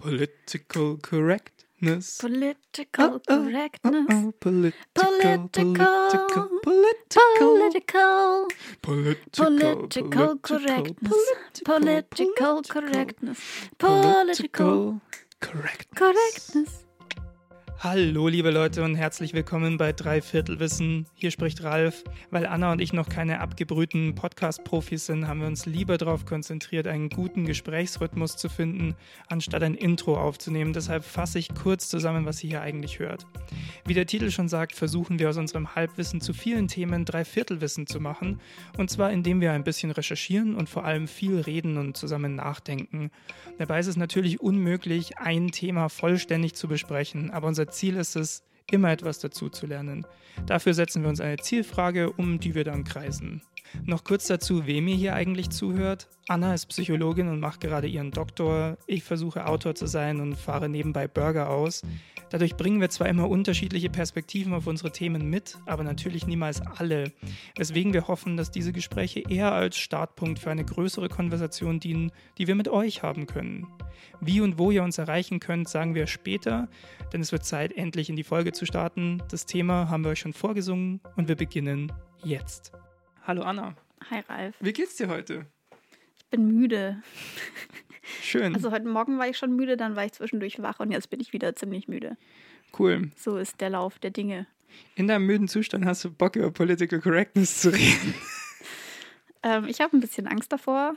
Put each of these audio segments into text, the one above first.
Political correctness. Political Oh, oh, correctness. oh, political, Political. political, Political. political, correctness. Political correctness. Political political correctness. correctness. Hallo liebe Leute und herzlich willkommen bei Dreiviertelwissen. Hier spricht Ralf. Weil Anna und ich noch keine abgebrühten Podcast-Profis sind, haben wir uns lieber darauf konzentriert, einen guten Gesprächsrhythmus zu finden, anstatt ein Intro aufzunehmen. Deshalb fasse ich kurz zusammen, was ihr hier eigentlich hört. Wie der Titel schon sagt, versuchen wir aus unserem Halbwissen zu vielen Themen Dreiviertelwissen zu machen. Und zwar indem wir ein bisschen recherchieren und vor allem viel reden und zusammen nachdenken. Dabei ist es natürlich unmöglich, ein Thema vollständig zu besprechen, aber unser Ziel ist es, immer etwas dazu zu lernen. Dafür setzen wir uns eine Zielfrage, um die wir dann kreisen. Noch kurz dazu, wem ihr hier eigentlich zuhört. Anna ist Psychologin und macht gerade ihren Doktor. Ich versuche Autor zu sein und fahre nebenbei Burger aus. Dadurch bringen wir zwar immer unterschiedliche Perspektiven auf unsere Themen mit, aber natürlich niemals alle. Weswegen wir hoffen, dass diese Gespräche eher als Startpunkt für eine größere Konversation dienen, die wir mit euch haben können. Wie und wo ihr uns erreichen könnt, sagen wir später, denn es wird Zeit, endlich in die Folge zu starten. Das Thema haben wir euch schon vorgesungen und wir beginnen jetzt. Hallo Anna, Hi Ralf. wie geht's dir heute? Ich bin müde. Schön, Also heute Morgen war ich schon müde, dann war ich zwischendurch wach und jetzt bin ich wieder ziemlich müde. cool. So ist der Lauf der Dinge. In deinem müden Zustand hast du Bock über Political Correctness zu reden. Ähm, ich habe ein bisschen Angst davor,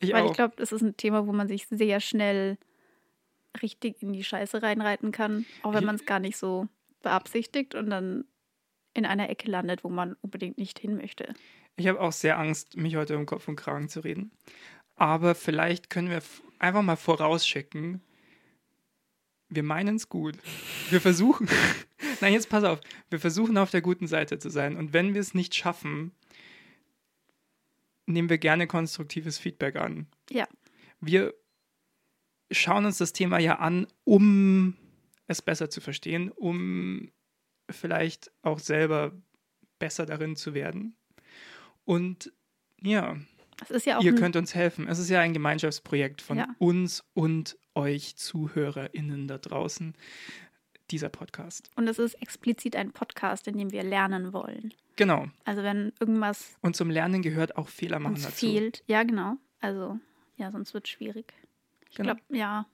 Ich weil auch. ich glaube, das ist ein Thema, wo man sich sehr schnell richtig in die Scheiße reinreiten kann, auch wenn man es gar nicht so beabsichtigt und dann in einer Ecke landet, wo man unbedingt nicht hin möchte. Ich habe auch sehr Angst, mich heute um Kopf und Kragen zu reden. Aber vielleicht können wir einfach mal vorausschicken. Wir meinen es gut. Wir versuchen. Nein, jetzt pass auf. Wir versuchen auf der guten Seite zu sein. Und wenn wir es nicht schaffen, nehmen wir gerne konstruktives Feedback an. Ja. Wir schauen uns das Thema ja an, um es besser zu verstehen, um vielleicht auch selber besser darin zu werden. Und ja, Es ist ja auch ihr könnt uns helfen. Es ist ja ein Gemeinschaftsprojekt von Ja. uns und euch ZuhörerInnen da draußen, dieser Podcast. und es ist explizit ein Podcast, in dem wir lernen wollen. Genau. Also wenn irgendwas Und zum Lernen gehört auch Fehler machen dazu. fehlt, ja genau. Also ja, sonst wird es schwierig. Ich Genau. glaube, ja.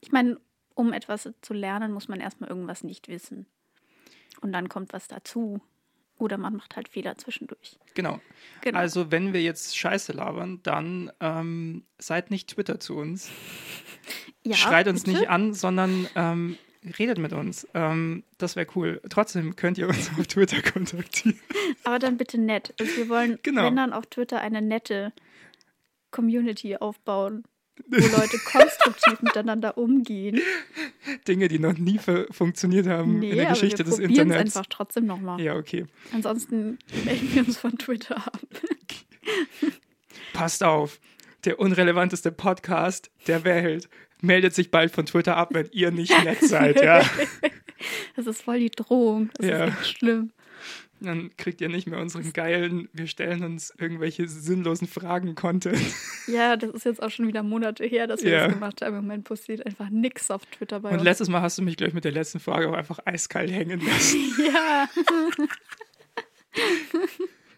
Ich meine, um etwas zu lernen, muss man erstmal irgendwas nicht wissen. Und dann kommt was dazu. Oder man macht halt Fehler zwischendurch. Genau. Genau. Also, wenn wir jetzt Scheiße labern, dann ähm, seid nicht Twitter zu uns. ja, Schreit uns bitte? nicht an, sondern ähm, redet mit uns. Ähm, das wäre cool. Trotzdem könnt ihr uns auf Twitter kontaktieren. Aber dann bitte nett. Also wir wollen, Genau. wenn dann auf Twitter eine nette Community aufbauen, wo Leute konstruktiv miteinander umgehen. Dinge, die noch nie fu- funktioniert haben in der aber Geschichte wir des Internets. einfach trotzdem nochmal. Ja, okay. Ansonsten melden wir uns von Twitter ab. Passt auf. Der unrelevanteste Podcast der Welt meldet sich bald von Twitter ab, wenn ihr nicht nett seid. Ja. Das ist voll die Drohung. Das Ja. ist echt schlimm. Dann kriegt ihr nicht mehr unseren geilen, wir stellen uns irgendwelche sinnlosen Fragen Content. Ja, das ist jetzt auch schon wieder Monate her, dass wir Ja. das gemacht haben. Im Moment passiert einfach nichts auf Twitter bei Und uns. letztes Mal hast du mich gleich mit der letzten Frage auch einfach eiskalt hängen lassen. Ja,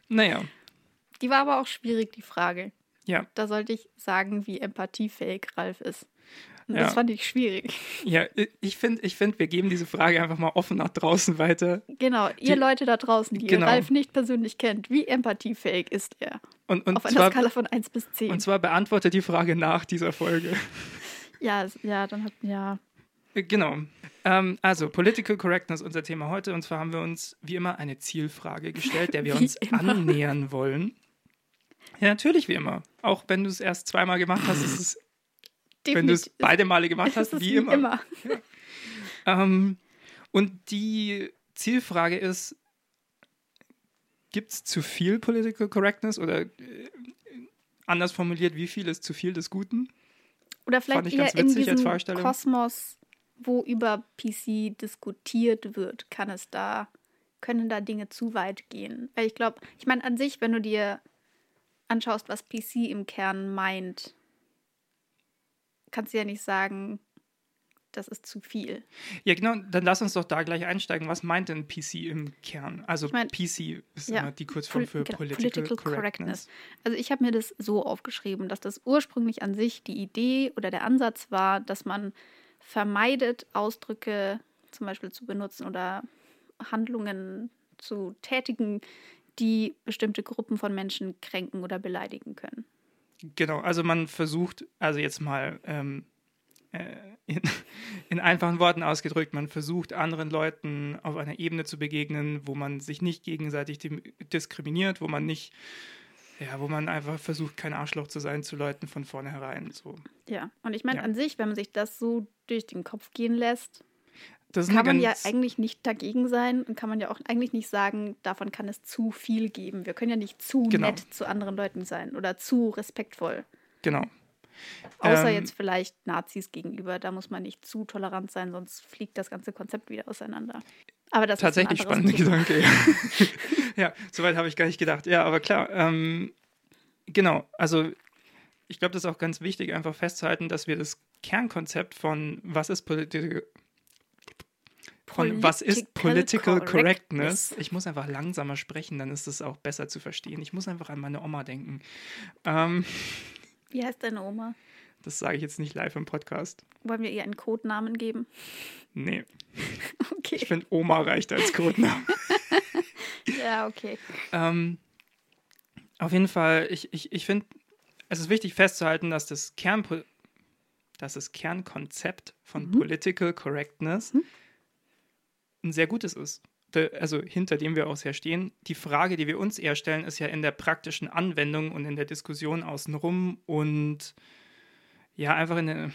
naja, die war aber auch schwierig, die Frage. ja. Da sollte ich sagen, wie empathiefähig Ralf ist. Ja. Das fand ich schwierig. Ja, ich finde, ich find, wir geben diese Frage einfach mal offen nach draußen weiter. Genau, ihr Die- Leute da draußen, die Genau. Ralf nicht persönlich kennt, wie empathiefähig ist er? Und, und, Auf einer zwar, Skala von 1 bis 10. und zwar beantwortet die Frage nach dieser Folge. ja, ja, dann hat, ja. Äh, Genau. Ähm, also, Political Correctness, unser Thema heute. Und zwar haben wir uns wie immer eine Zielfrage gestellt, der wir uns immer. annähern wollen. Ja, natürlich wie immer. Auch wenn du es erst zweimal gemacht hast, ist es, wenn du es definitiv- beide Male gemacht hast, wie immer. immer. Ähm, und die Zielfrage ist, gibt es zu viel Political Correctness oder äh, anders formuliert, wie viel ist zu viel des Guten? Oder vielleicht ich eher in diesem. Kosmos, wo über PC diskutiert wird, kann es da, können da Dinge zu weit gehen. Weil ich glaube, ich meine an sich, wenn du dir anschaust, was PC im Kern meint, kannst du ja nicht sagen, das ist zu viel. Ja, genau, dann lass uns doch da gleich einsteigen. Was meint denn PC im Kern? Also Ich mein, PC ist ja, immer die Kurzform für genau, Political, Correctness. Also ich habe mir das so aufgeschrieben, dass das ursprünglich an sich die Idee oder der Ansatz war, dass man vermeidet, Ausdrücke zum Beispiel zu benutzen oder Handlungen zu tätigen, die bestimmte Gruppen von Menschen kränken oder beleidigen können. Genau, also man versucht, also jetzt mal ähm, äh, in, in, einfachen Worten ausgedrückt, man versucht anderen Leuten auf einer Ebene zu begegnen, wo man sich nicht gegenseitig diskriminiert, wo man nicht, ja, wo man einfach versucht, kein Arschloch zu sein zu Leuten von vornherein. So. Ja, und ich meine Ja. an sich, wenn man sich das so durch den Kopf gehen lässt, kann man ja eigentlich nicht dagegen sein und kann man ja auch eigentlich nicht sagen, davon kann es zu viel geben. Wir können ja nicht zu Genau. nett zu anderen Leuten sein oder zu respektvoll. Genau. Außer Ähm, jetzt vielleicht Nazis gegenüber. Da muss man nicht zu tolerant sein, sonst fliegt das ganze Konzept wieder auseinander. Aber das Tatsächlich ist ein anderes spannender Thema. Gedanke. Ja, ja soweit habe ich gar nicht gedacht. Ja, aber klar, ähm, genau. Also ich glaube, das ist auch ganz wichtig, einfach festzuhalten, dass wir das Kernkonzept von was ist Political von was ist Political Correctness. Correctness. Ich muss einfach langsamer sprechen, dann ist es auch besser zu verstehen. Ich muss einfach an meine Oma denken. Ähm, Wie heißt deine Oma? das sage ich jetzt nicht live im Podcast. Wollen wir ihr einen Codenamen geben? Nee, Okay. ich finde Oma reicht als Codename. Ja, okay. Ähm, auf jeden Fall, ich, ich, ich finde, es ist wichtig festzuhalten, dass das, Kern, dass das Kernkonzept von Mhm. Political Correctness ein sehr gutes ist. Also hinter dem wir auch sehr stehen. Die Frage, die wir uns eher stellen, ist ja in der praktischen Anwendung und in der Diskussion außenrum und ja, einfach in der,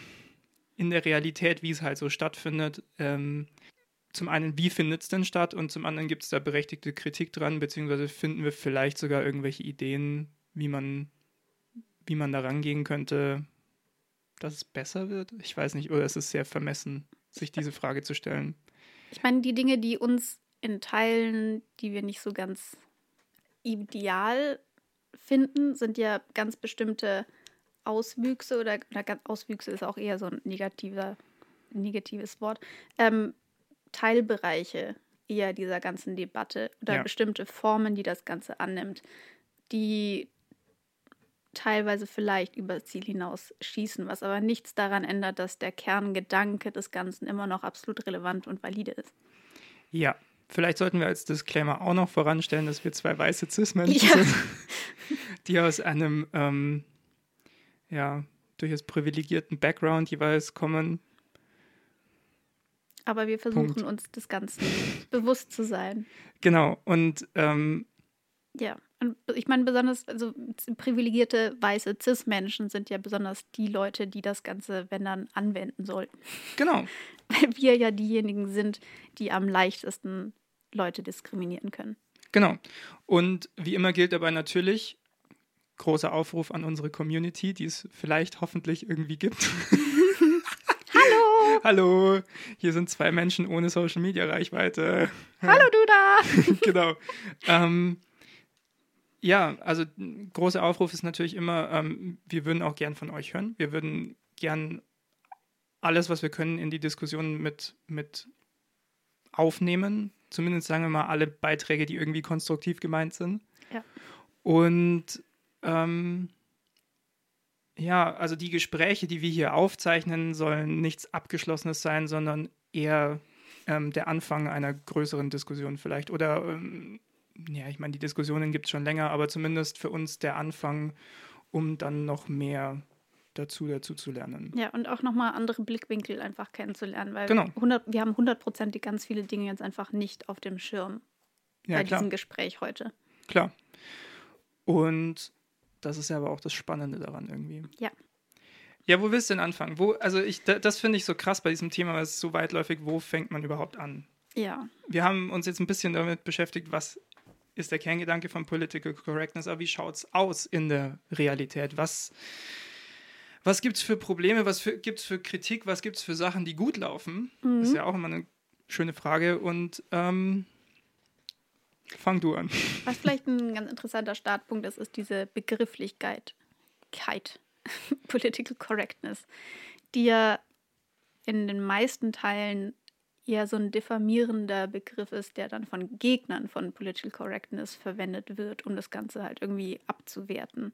in der Realität, wie es halt so stattfindet. Ähm, zum einen, wie findet es denn statt? Und zum anderen gibt es da berechtigte Kritik dran, beziehungsweise finden wir vielleicht sogar irgendwelche Ideen, wie man, wie man da rangehen könnte, dass es besser wird? Ich weiß nicht, oder es ist sehr vermessen, sich diese Frage zu stellen. Ich meine, die Dinge, die uns in Teilen, die wir nicht so ganz ideal finden, sind ja ganz bestimmte Auswüchse oder, oder ganz- Auswüchse ist auch eher so ein negativer, negatives Wort. Ähm, Teilbereiche eher dieser ganzen Debatte oder Ja. bestimmte Formen, die das Ganze annimmt, die teilweise vielleicht übers Ziel hinaus schießen, was aber nichts daran ändert, dass der Kerngedanke des Ganzen immer noch absolut relevant und valide ist. Ja, vielleicht sollten wir als Disclaimer auch noch voranstellen, dass wir zwei weiße Cis-Menschen Ja. sind, die aus einem ähm, ja, durchaus privilegierten Background jeweils kommen. Aber wir versuchen Punkt. uns des Ganzen bewusst zu sein. Genau, und ähm, Ja, und ich meine besonders, also privilegierte weiße Cis-Menschen sind ja besonders die Leute, die das Ganze, wenn dann, anwenden sollten. genau, Weil wir ja diejenigen sind, die am leichtesten Leute diskriminieren können. genau. Und wie immer gilt dabei natürlich großer Aufruf an unsere Community, die es vielleicht hoffentlich irgendwie gibt. Hallo! Hallo, hier sind zwei Menschen ohne Social Media Reichweite. Hallo du da! genau. Ähm, ja, also großer Aufruf ist natürlich immer, ähm, wir würden auch gern von euch hören. Wir würden gern alles, was wir können, in die Diskussion mit, mit aufnehmen. Zumindest sagen wir mal alle Beiträge, die irgendwie konstruktiv gemeint sind. Ja. Und ähm, ja, also die Gespräche, die wir hier aufzeichnen, sollen nichts Abgeschlossenes sein, sondern eher ähm, der Anfang einer größeren Diskussion vielleicht. Oder, ähm, ja, ich meine, die Diskussionen gibt es schon länger, aber zumindest für uns der Anfang, um dann noch mehr dazu, dazu zu lernen. Ja, und auch nochmal andere Blickwinkel einfach kennenzulernen, weil Genau. 100, wir haben hundertprozentig ganz viele Dinge jetzt einfach nicht auf dem Schirm Ja, bei klar, diesem Gespräch heute. klar. Und das ist ja aber auch das Spannende daran irgendwie. Ja. Ja, wo willst du denn anfangen? Wo, also ich, da- das finde ich so krass bei diesem Thema, weil es ist so weitläufig, wo fängt man überhaupt an? Ja, Wir haben uns jetzt ein bisschen damit beschäftigt, was ist der Kerngedanke von Political Correctness, aber wie schaut es aus in der Realität? Was, was gibt es für Probleme, was gibt es für Kritik, was gibt es für Sachen, die gut laufen? Das ist ja auch immer eine schöne Frage und ähm, fang du an. Was vielleicht ein ganz interessanter Startpunkt ist, ist diese Begrifflichkeit, Keit, Political Correctness, die ja in den meisten Teilen eher so ein diffamierender Begriff ist, der dann von Gegnern von Political Correctness verwendet wird, um das Ganze halt irgendwie abzuwerten.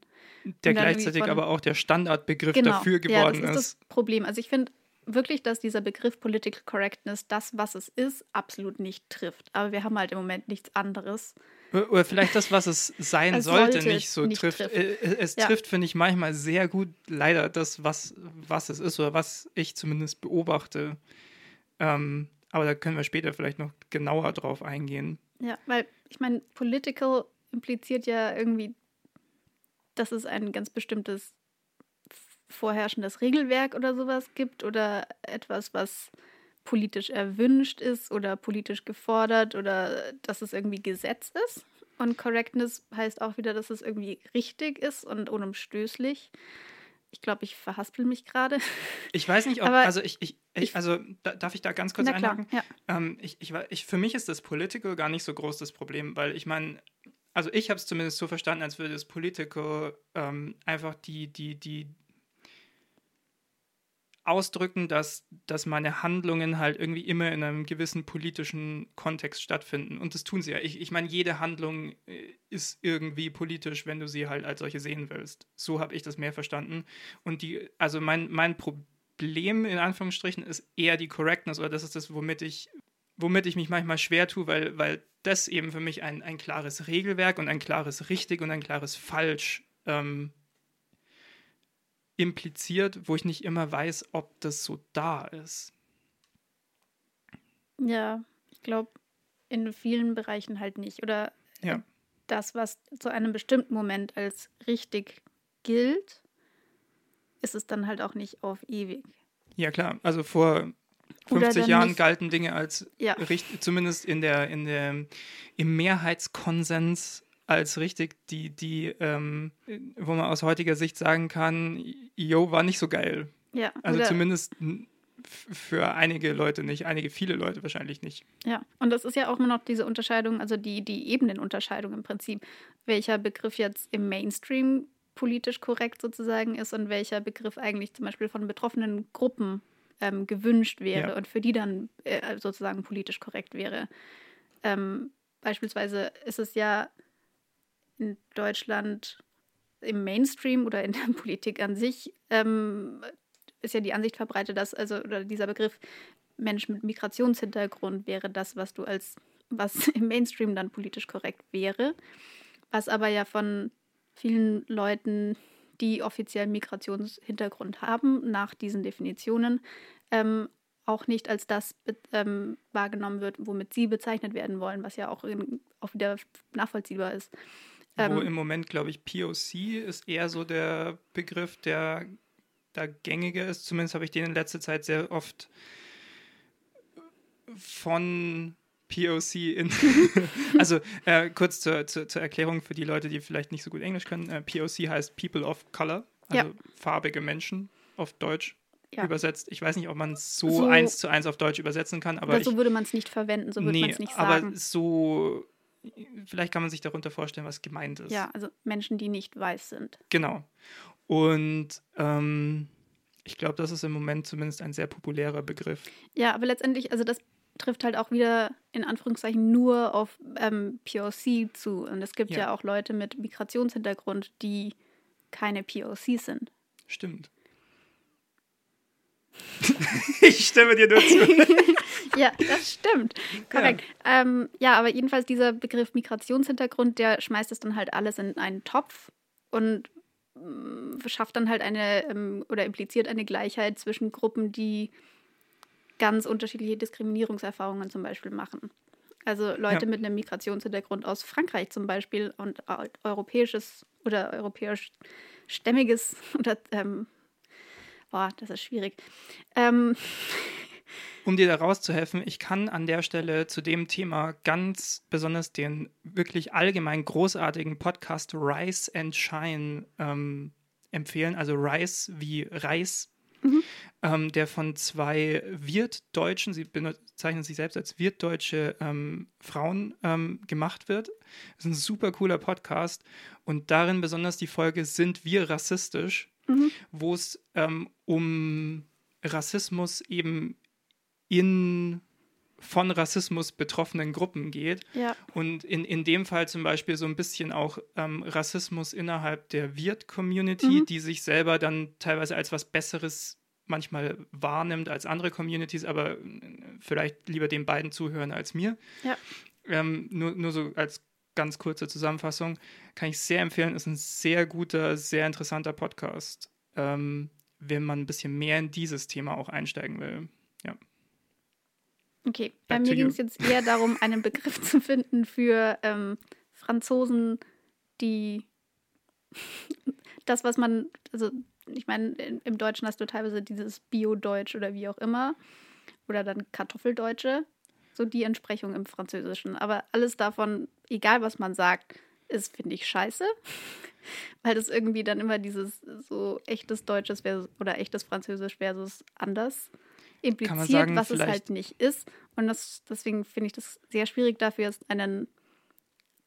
Der gleichzeitig von, aber auch der Standardbegriff genau, dafür geworden ja, das ist. das Problem. Also ich finde wirklich, dass dieser Begriff Political Correctness das, was es ist, absolut nicht trifft. Aber wir haben halt im Moment nichts anderes. Oder vielleicht das, was es sein es sollte, sollte, nicht so nicht trifft. trifft. Äh, äh, es ja. trifft, finde ich, manchmal sehr gut leider das, was, was es ist oder was ich zumindest beobachte. Ähm, aber da können wir später vielleicht noch genauer drauf eingehen. Ja, weil ich meine, political impliziert ja irgendwie, dass es ein ganz bestimmtes vorherrschendes Regelwerk oder sowas gibt oder etwas, was politisch erwünscht ist oder politisch gefordert oder dass es irgendwie Gesetz ist. Und Correctness heißt auch wieder, dass es irgendwie richtig ist und unumstößlich. Ich glaube, ich verhaspel mich gerade. Ich weiß nicht, ob, Aber also ich, ich, ich also da, darf ich da ganz kurz einhaken? Ja. Ähm, ich, ich, ich, für mich ist das Political gar nicht so groß das Problem, weil ich meine, also ich habe es zumindest so verstanden, als würde das Political ähm, einfach die, die, die ausdrücken, dass, dass meine Handlungen halt irgendwie immer in einem gewissen politischen Kontext stattfinden. Und das tun sie ja. Ich, ich meine, jede Handlung äh, ist irgendwie politisch, wenn du sie halt als solche sehen willst. So habe ich das mehr verstanden. Und die, also mein, mein Problem in Anführungsstrichen ist eher die Correctness, oder das ist das, womit ich, womit ich mich manchmal schwer tue, weil, weil das eben für mich ein, ein klares Regelwerk und ein klares Richtig und ein klares Falsch ähm, impliziert, wo ich nicht immer weiß, ob das so da ist. Ja, ich glaube, in vielen Bereichen halt nicht. Oder ja. das, was zu einem bestimmten Moment als richtig gilt, ist es dann halt auch nicht auf ewig. Ja, klar. Also vor 50 Jahren nicht, galten Dinge als ja. richtig, zumindest in der, in der, im Mehrheitskonsens als richtig, die, die, ähm, wo man aus heutiger Sicht sagen kann, yo, war nicht so geil. Ja. Also zumindest für einige Leute nicht, einige viele Leute wahrscheinlich nicht. Ja, und das ist ja auch immer noch diese Unterscheidung, also die, die Ebenenunterscheidung im Prinzip, welcher Begriff jetzt im Mainstream politisch korrekt sozusagen ist und welcher Begriff eigentlich zum Beispiel von betroffenen Gruppen ähm, gewünscht wäre ja. und für die dann äh, sozusagen politisch korrekt wäre. Ähm, beispielsweise ist es ja in Deutschland im Mainstream oder in der Politik an sich ähm, ist ja die Ansicht verbreitet, dass also oder dieser Begriff Mensch mit Migrationshintergrund wäre das, was du als was im Mainstream dann politisch korrekt wäre, was aber ja von vielen Leuten, die offiziell Migrationshintergrund haben, nach diesen Definitionen ähm, auch nicht als das ähm, wahrgenommen wird, womit sie bezeichnet werden wollen, was ja auch, in, auch wieder nachvollziehbar ist. Ähm, Wo im Moment, glaube ich, POC ist eher so der Begriff, der da gängiger ist. Zumindest habe ich den in letzter Zeit sehr oft von POC in. also äh, kurz zur, zur, zur, Erklärung für die Leute, die vielleicht nicht so gut Englisch können. Äh, POC heißt People of Color, also ja. farbige Menschen auf Deutsch. Ja. übersetzt. Ich weiß nicht, ob man es so, so, eins zu eins auf Deutsch übersetzen kann, aber. aber so ich, würde man es nicht verwenden, so würde nee, man es nicht sagen. Aber so vielleicht kann man sich darunter vorstellen, was gemeint ist. Ja, also Menschen, die nicht weiß sind. Genau. Und ähm, ich glaube, das ist im Moment zumindest ein sehr populärer Begriff. Ja, aber letztendlich, also das trifft halt auch wieder in Anführungszeichen nur auf ähm, POC zu. Und es gibt ja. ja auch Leute mit Migrationshintergrund, die keine POC sind. Stimmt. ich stimme dir nur zu. ja, das stimmt. Korrekt. Ja. Ähm, ja, aber jedenfalls dieser Begriff Migrationshintergrund, der schmeißt es dann halt alles in einen Topf und äh, schafft dann halt eine ähm, oder impliziert eine Gleichheit zwischen Gruppen, die ganz unterschiedliche Diskriminierungserfahrungen zum Beispiel machen. Also Leute ja. mit einem Migrationshintergrund aus Frankreich zum Beispiel und europäisches oder europäisch stämmiges oder ähm, boah, das ist schwierig. Ähm, um dir da rauszuhelfen, ich kann an der Stelle zu dem Thema ganz besonders den wirklich allgemein großartigen Podcast Rise and Shine ähm, empfehlen. Also Rise wie Reis, mhm. ähm, der von zwei Wirtdeutschen, sie bezeichnen sich selbst als Wirtdeutsche ähm, Frauen ähm, gemacht wird. Das ist ein super cooler Podcast und darin besonders die Folge Sind wir rassistisch, mhm. wo es ähm, um Rassismus eben in von Rassismus betroffenen Gruppen geht. Ja. Und in, in dem Fall zum Beispiel so ein bisschen auch ähm, Rassismus innerhalb der Wirt-Community, Mhm. die sich selber dann teilweise als was Besseres manchmal wahrnimmt als andere Communities, aber äh, vielleicht lieber den beiden zuhören als mir. Ja. Ähm, nur, nur so als ganz kurze Zusammenfassung kann ich sehr empfehlen, ist ein sehr guter, sehr interessanter Podcast, ähm, wenn man ein bisschen mehr in dieses Thema auch einsteigen will. Okay, bei Back mir ging es jetzt eher darum, einen Begriff zu finden für ähm, Franzosen, die das, was man, also ich meine, in- im Deutschen hast du teilweise dieses Bio-Deutsch oder wie auch immer, oder dann Kartoffeldeutsche, so die Entsprechung im Französischen. Aber alles davon, egal was man sagt, ist, finde ich, scheiße. Weil das irgendwie dann immer dieses so echtes Deutsches versus, oder echtes Französisch versus anders impliziert, sagen, was es halt nicht ist. Und das, deswegen finde ich das sehr schwierig dafür, einen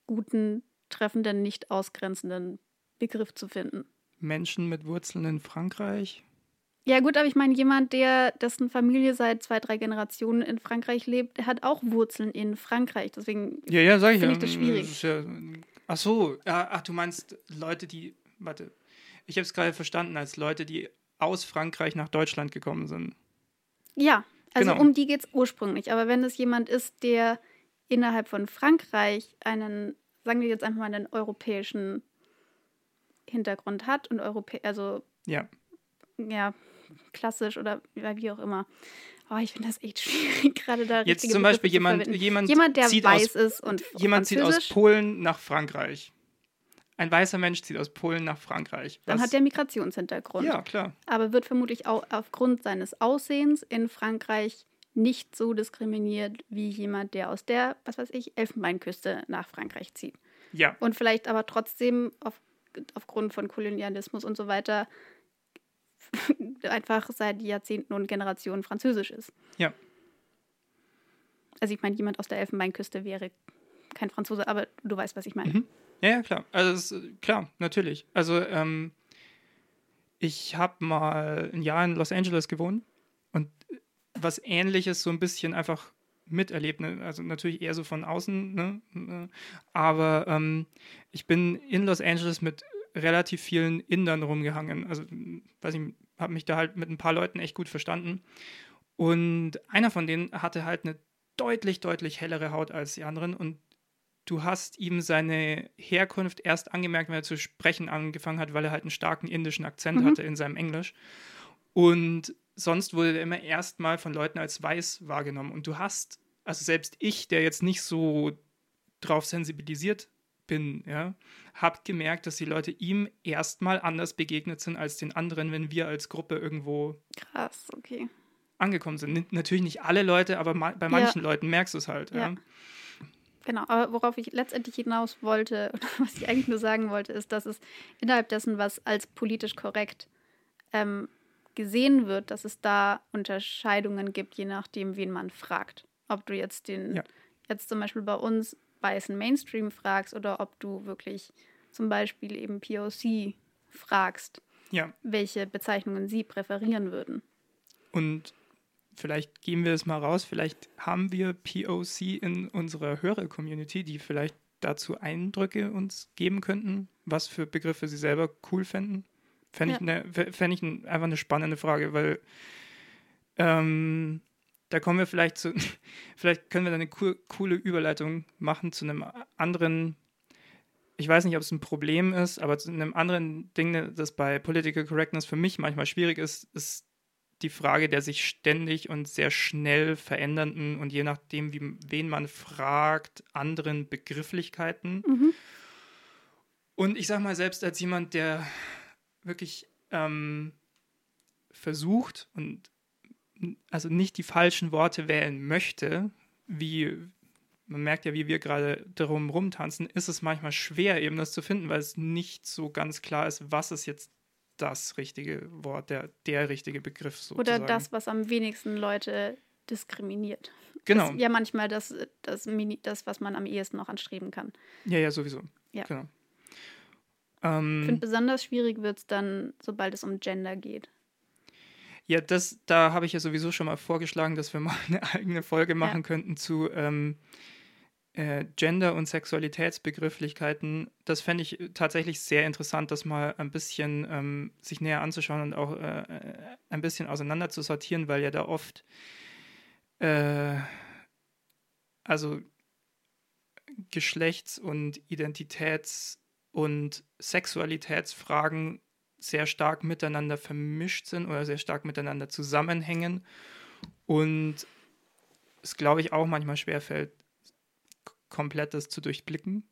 guten, treffenden, nicht ausgrenzenden Begriff zu finden. Menschen mit Wurzeln in Frankreich. Ja, gut, aber ich meine, jemand, der dessen Familie seit zwei, drei Generationen in Frankreich lebt, der hat auch Wurzeln in Frankreich. Deswegen, Ja, ja, Finde ja. ich das schwierig. ja. Ach so, ach, du meinst Leute, die, warte, ich habe es gerade verstanden als Leute, die aus Frankreich nach Deutschland gekommen sind. Ja, also Genau. um die geht es ursprünglich. Aber wenn es jemand ist, der innerhalb von Frankreich einen, sagen wir jetzt einfach mal einen europäischen Hintergrund hat und Europä also Ja, ja, klassisch oder wie auch immer. Oh, ich finde das echt schwierig, gerade da jetzt zum Beispiel jemand, jemand, Jemand, der zieht weiß aus, ist und jemand zieht aus Polen nach Frankreich. Ein weißer Mensch zieht aus Polen nach Frankreich. dann hat der Migrationshintergrund. Ja, klar. aber wird vermutlich auch aufgrund seines Aussehens in Frankreich nicht so diskriminiert wie jemand, der aus der, was weiß ich, Elfenbeinküste nach Frankreich zieht. Ja, Und vielleicht aber trotzdem auf, aufgrund von Kolonialismus und so weiter einfach seit Jahrzehnten und Generationen französisch ist. Ja. Also ich meine, jemand aus der Elfenbeinküste wäre kein Franzose, aber du weißt, was ich meine. Mhm. Ja, ja, klar. Also ist, äh, klar, natürlich. Also ähm, ich habe mal ein Jahr in Los Angeles gewohnt und was ähnliches so ein bisschen einfach miterlebt. Ne? Also natürlich eher so von außen, ne? Äh, aber ähm, ich bin in Los Angeles mit relativ vielen Indern rumgehangen. Also, weiß ich, habe mich da halt mit ein paar Leuten echt gut verstanden. Und einer von denen hatte halt eine deutlich, deutlich hellere Haut als die anderen und du hast ihm seine Herkunft erst angemerkt, wenn er zu sprechen angefangen hat, weil er halt einen starken indischen Akzent Mhm. hatte in seinem Englisch. Und sonst wurde er immer erstmal von Leuten als weiß wahrgenommen. Und du hast, also selbst ich, der jetzt nicht so drauf sensibilisiert bin, ja, hab gemerkt, dass die Leute ihm erstmal anders begegnet sind als den anderen, wenn wir als Gruppe irgendwo Krass, okay. angekommen sind. Natürlich nicht alle Leute, aber ma bei manchen Leuten merkst du es halt. Ja. Ja. Genau, aber worauf ich letztendlich hinaus wollte, oder was ich eigentlich nur sagen wollte, ist, dass es innerhalb dessen, was als politisch korrekt ähm, gesehen wird, dass es da Unterscheidungen gibt, je nachdem, wen man fragt. Ob du jetzt den, Ja. jetzt zum Beispiel bei uns weißen Mainstream fragst oder ob du wirklich zum Beispiel eben POC fragst, ja. welche Bezeichnungen sie präferieren würden. Und vielleicht geben wir es mal raus, vielleicht haben wir POC in unserer Hörer-Community, die vielleicht dazu Eindrücke uns geben könnten, was für Begriffe sie selber cool fänden. Fände ich, Ja. ne, fä- fänd ich n- einfach eine spannende Frage, weil ähm, da kommen wir vielleicht zu, vielleicht können wir da eine cool, coole Überleitung machen zu einem anderen, ich weiß nicht, ob es ein Problem ist, aber zu einem anderen Ding, das bei Political Correctness für mich manchmal schwierig ist, ist die Frage der sich ständig und sehr schnell verändernden und je nachdem, wie, wen man fragt, anderen Begrifflichkeiten. Mhm. Und ich sag mal, selbst als jemand, der wirklich ähm, versucht und also nicht die falschen Worte wählen möchte, wie man merkt ja, wie wir gerade darum rumtanzen, ist es manchmal schwer, eben das zu finden, weil es nicht so ganz klar ist, was ist jetzt das richtige Wort, der, der richtige Begriff sozusagen. Oder das, was am wenigsten Leute diskriminiert. Genau. ist ja manchmal das, das, Mini, das, was man am ehesten noch anstreben kann. Ja, ja, sowieso. Ja. Genau. Ich Ähm, finde, besonders schwierig wird es dann, sobald es um Gender geht. Ja, das, da habe ich ja sowieso schon mal vorgeschlagen, dass wir mal eine eigene Folge machen Ja. könnten zu ähm, äh, Gender- und Sexualitätsbegrifflichkeiten. Das fände ich tatsächlich sehr interessant, das mal ein bisschen ähm, sich näher anzuschauen und auch äh, ein bisschen auseinander zu sortieren, weil ja da oft äh, also Geschlechts- und Identitäts- und Sexualitätsfragen sehr stark miteinander vermischt sind oder sehr stark miteinander zusammenhängen und es, glaube ich, auch manchmal schwerfällt, k- komplett das zu durchblicken.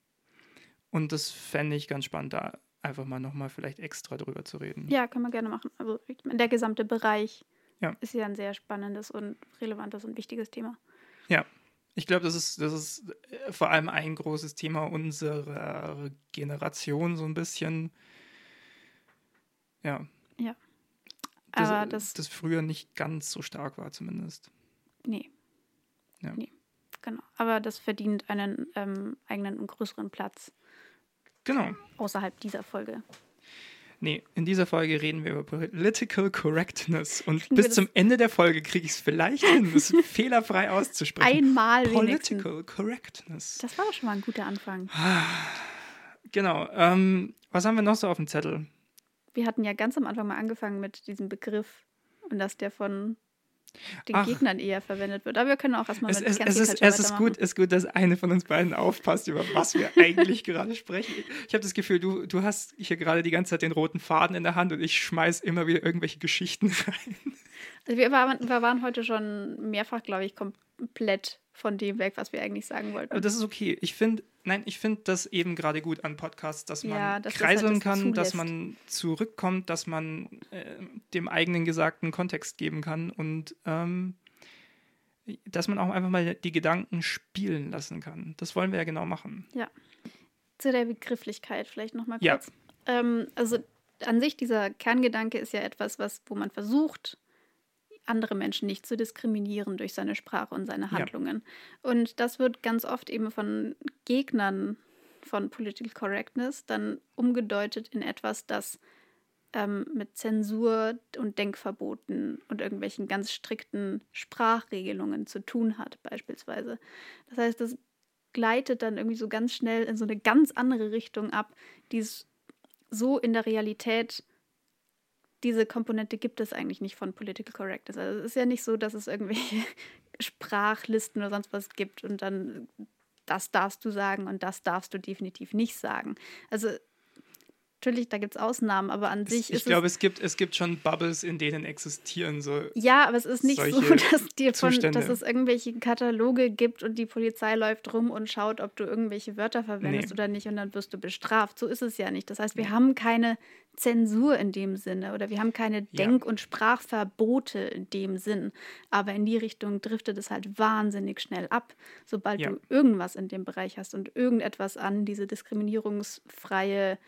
Und das fände ich ganz spannend, da einfach mal nochmal vielleicht extra drüber zu reden. Ja, können wir gerne machen. Also der gesamte Bereich Ja. ist ja ein sehr spannendes und relevantes und wichtiges Thema. Ich glaube, das ist, das ist äh, vor allem ein großes Thema unserer Generation, so ein bisschen. Ja. Ja. Das, Aber das- das früher nicht ganz so stark war, zumindest. Nee. Ja. Nee. Genau. Aber das verdient einen ähm, eigenen und größeren Platz Genau. außerhalb dieser Folge. Nee, in dieser Folge reden wir über Political Correctness. Und Kriegen bis zum Ende der Folge kriege ich es vielleicht hin, es fehlerfrei auszusprechen. Einmal wenigstens. Political Correctness. Das war doch schon mal ein guter Anfang. Genau. Ähm, was haben wir noch so auf dem Zettel? Wir hatten ja ganz am Anfang mal angefangen mit diesem Begriff und dass der von den Ach. Gegnern eher verwendet wird. Aber wir können auch erstmal Es, mit es, es, Cancel ist, Culture es ist, gut, ist gut, dass eine von uns beiden aufpasst, über was wir eigentlich gerade sprechen. Ich habe das Gefühl, du, du hast hier gerade die ganze Zeit den roten Faden in der Hand und ich schmeiß immer wieder irgendwelche Geschichten rein. Also wir, waren, wir waren heute schon mehrfach, glaube ich, komplett von dem weg, was wir eigentlich sagen wollten. Aber das ist okay. Ich finde, nein, ich finde das eben gerade gut an Podcasts, dass man Ja, dass das halt kreiseln das kann, dass man zurückkommt, dass man äh, dem eigenen Gesagten Kontext geben kann und ähm, dass man auch einfach mal die Gedanken spielen lassen kann. Das wollen wir ja genau machen. Zu der Begrifflichkeit vielleicht nochmal Ja. kurz. Ähm, also an sich, dieser Kerngedanke ist ja etwas, was, wo man versucht, andere Menschen nicht zu diskriminieren durch seine Sprache und seine Ja. Handlungen. Und das wird ganz oft eben von Gegnern von Political Correctness dann umgedeutet in etwas, das ähm, mit Zensur und Denkverboten und irgendwelchen ganz strikten Sprachregelungen zu tun hat, beispielsweise. Das heißt, das gleitet dann irgendwie so ganz schnell in so eine ganz andere Richtung ab, die es so in der Realität, diese Komponente gibt es eigentlich nicht von Political Correctness. Also es ist ja nicht so, dass es irgendwelche Sprachlisten oder sonst was gibt und dann das darfst du sagen und das darfst du definitiv nicht sagen. Also natürlich, da gibt es Ausnahmen, aber an sich ich ist glaube, es es gibt, es gibt schon Bubbles, in denen existieren so. ja, aber es ist nicht so, dass, dir von, Zustände. dass es irgendwelche Kataloge gibt und die Polizei läuft rum und schaut, ob du irgendwelche Wörter verwendest Nee. oder nicht und dann wirst du bestraft. So ist es ja nicht. Das heißt, wir haben keine Zensur in dem Sinne oder wir haben keine Ja. Denk- und Sprachverbote in dem Sinn. Aber in die Richtung driftet es halt wahnsinnig schnell ab, sobald Ja. du irgendwas in dem Bereich hast und irgendetwas an diese diskriminierungsfreie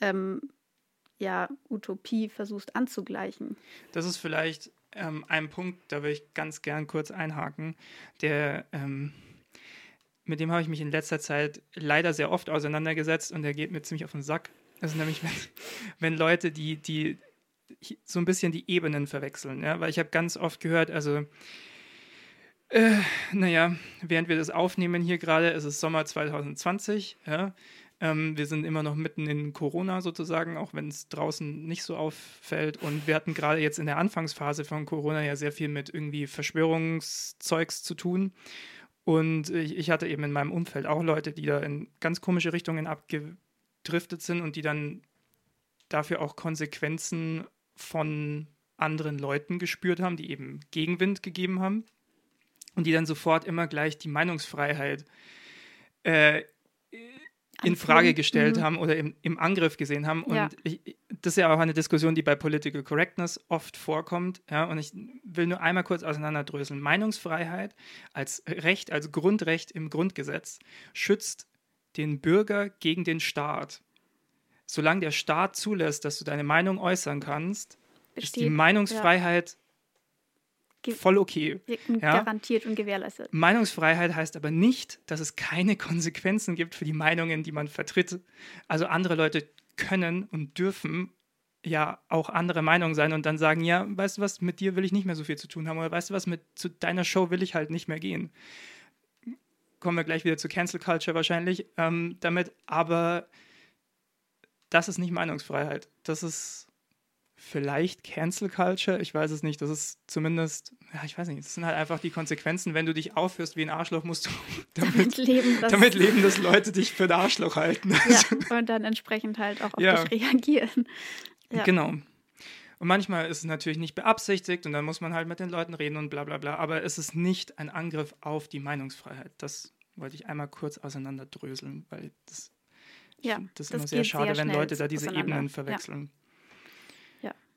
ähm, ja, Utopie versuchst anzugleichen. Das ist vielleicht ähm, ein Punkt, da will ich ganz gern kurz einhaken, der, ähm, mit dem habe ich mich in letzter Zeit leider sehr oft auseinandergesetzt und der geht mir ziemlich auf den Sack. Das ist nämlich, wenn, wenn Leute, die, die so ein bisschen die Ebenen verwechseln, ja, weil ich habe ganz oft gehört, also äh, naja, während wir das aufnehmen hier gerade, ist es Sommer 2020, ja, ähm, wir sind immer noch mitten in Corona sozusagen, auch wenn es draußen nicht so auffällt. Und wir hatten gerade jetzt in der Anfangsphase von Corona ja sehr viel mit irgendwie Verschwörungszeugs zu tun. Und ich, ich hatte eben in meinem Umfeld auch Leute, die da in ganz komische Richtungen abgedriftet sind und die dann dafür auch Konsequenzen von anderen Leuten gespürt haben, die eben Gegenwind gegeben haben und die dann sofort immer gleich die Meinungsfreiheit äh, in. Frage gestellt Mhm. haben oder im, im Angriff gesehen haben. Und Ja. ich, das ist ja auch eine Diskussion, die bei Political Correctness oft vorkommt. Ja, und ich will nur einmal kurz auseinanderdröseln. Meinungsfreiheit als Recht, als Grundrecht im Grundgesetz schützt den Bürger gegen den Staat. Solange der Staat zulässt, dass du deine Meinung äußern kannst, ist die Besteht, Meinungsfreiheit Ge- voll okay. ja, garantiert und gewährleistet. Meinungsfreiheit heißt aber nicht, dass es keine Konsequenzen gibt für die Meinungen, die man vertritt. Also andere Leute können und dürfen ja auch andere Meinung sein und dann sagen, ja, weißt du was, mit dir will ich nicht mehr so viel zu tun haben oder weißt du was, mit zu deiner Show will ich halt nicht mehr gehen. Kommen wir gleich wieder zu Cancel Culture wahrscheinlich ähm, damit, aber das ist nicht Meinungsfreiheit. Das ist vielleicht Cancel Culture, ich weiß es nicht. Das ist zumindest, ja, ich weiß nicht, das sind halt einfach die Konsequenzen. Wenn du dich aufführst wie ein Arschloch, musst du damit, damit, leben, dass, damit leben, dass Leute dich für ein Arschloch halten. Ja, und dann entsprechend halt auch auf ja. dich reagieren. Ja. Genau. Und manchmal ist es natürlich nicht beabsichtigt und dann muss man halt mit den Leuten reden und bla bla bla. Aber es ist nicht ein Angriff auf die Meinungsfreiheit. Das wollte ich einmal kurz auseinanderdröseln, weil das, ja, das ist das immer sehr schade, sehr wenn Leute da diese Ebenen verwechseln. Ja.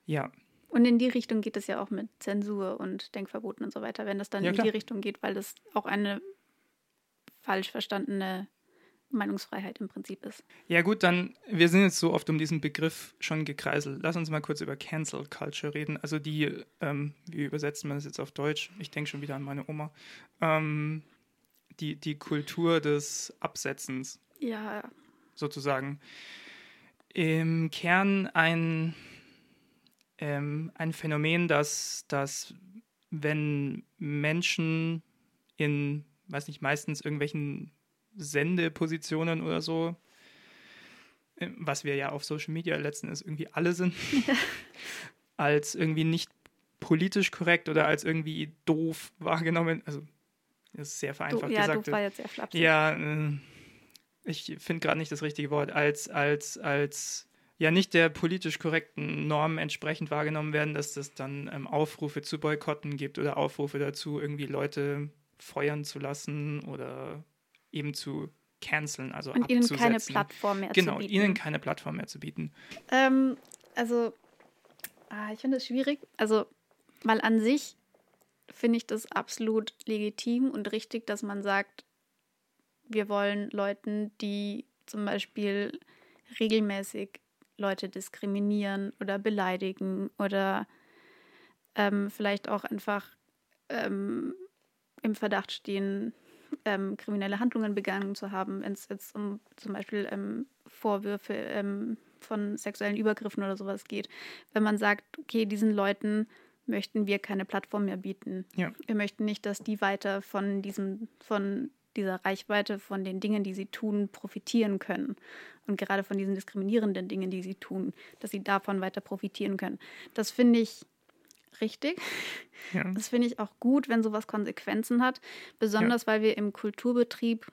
Ja. Und in die Richtung geht es ja auch mit Zensur und Denkverboten und so weiter, wenn das dann ja, in die Richtung geht, weil das auch eine falsch verstandene Meinungsfreiheit im Prinzip ist. Ja gut, dann, wir sind jetzt so oft um diesen Begriff schon gekreiselt. Lass uns mal kurz über Cancel Culture reden. Also die, ähm, wie übersetzt man das jetzt auf Deutsch? Ich denke schon wieder an meine Oma. Ähm, die, die Kultur des Absetzens. Ja. Sozusagen. Im Kern ein, ähm, ein Phänomen, dass, dass wenn Menschen in, weiß nicht, meistens irgendwelchen Sendepositionen oder so, äh, was wir ja auf Social Media letzten Endes irgendwie alle sind, als irgendwie nicht politisch korrekt oder als irgendwie doof wahrgenommen. Also, das ist sehr vereinfacht du, ja, gesagt. Ja, war jetzt sehr flapsig. Ja, äh, ich finde gerade nicht das richtige Wort. Als, als, als ja nicht der politisch korrekten Norm entsprechend wahrgenommen werden, dass es dann ähm, Aufrufe zu Boykotten gibt oder Aufrufe dazu, irgendwie Leute feuern zu lassen oder eben zu canceln, also Und abzusetzen. ihnen keine Plattform mehr genau, zu bieten. Genau, ihnen keine Plattform mehr zu bieten. Ähm, also, ah, ich finde es schwierig. Also, mal an sich finde ich das absolut legitim und richtig, dass man sagt, wir wollen Leuten, die zum Beispiel regelmäßig Leute diskriminieren oder beleidigen oder ähm, vielleicht auch einfach ähm, im Verdacht stehen, ähm, kriminelle Handlungen begangen zu haben, wenn es jetzt um zum Beispiel ähm, Vorwürfe ähm, von sexuellen Übergriffen oder sowas geht. Wenn man sagt, okay, diesen Leuten möchten wir keine Plattform mehr bieten. Ja. Wir möchten nicht, dass die weiter von diesem, von dieser Reichweite, von den Dingen, die sie tun, profitieren können. Und gerade von diesen diskriminierenden Dingen, die sie tun, dass sie davon weiter profitieren können. Das finde ich richtig. Ja. Das finde ich auch gut, wenn sowas Konsequenzen hat. Besonders, ja. weil wir im Kulturbetrieb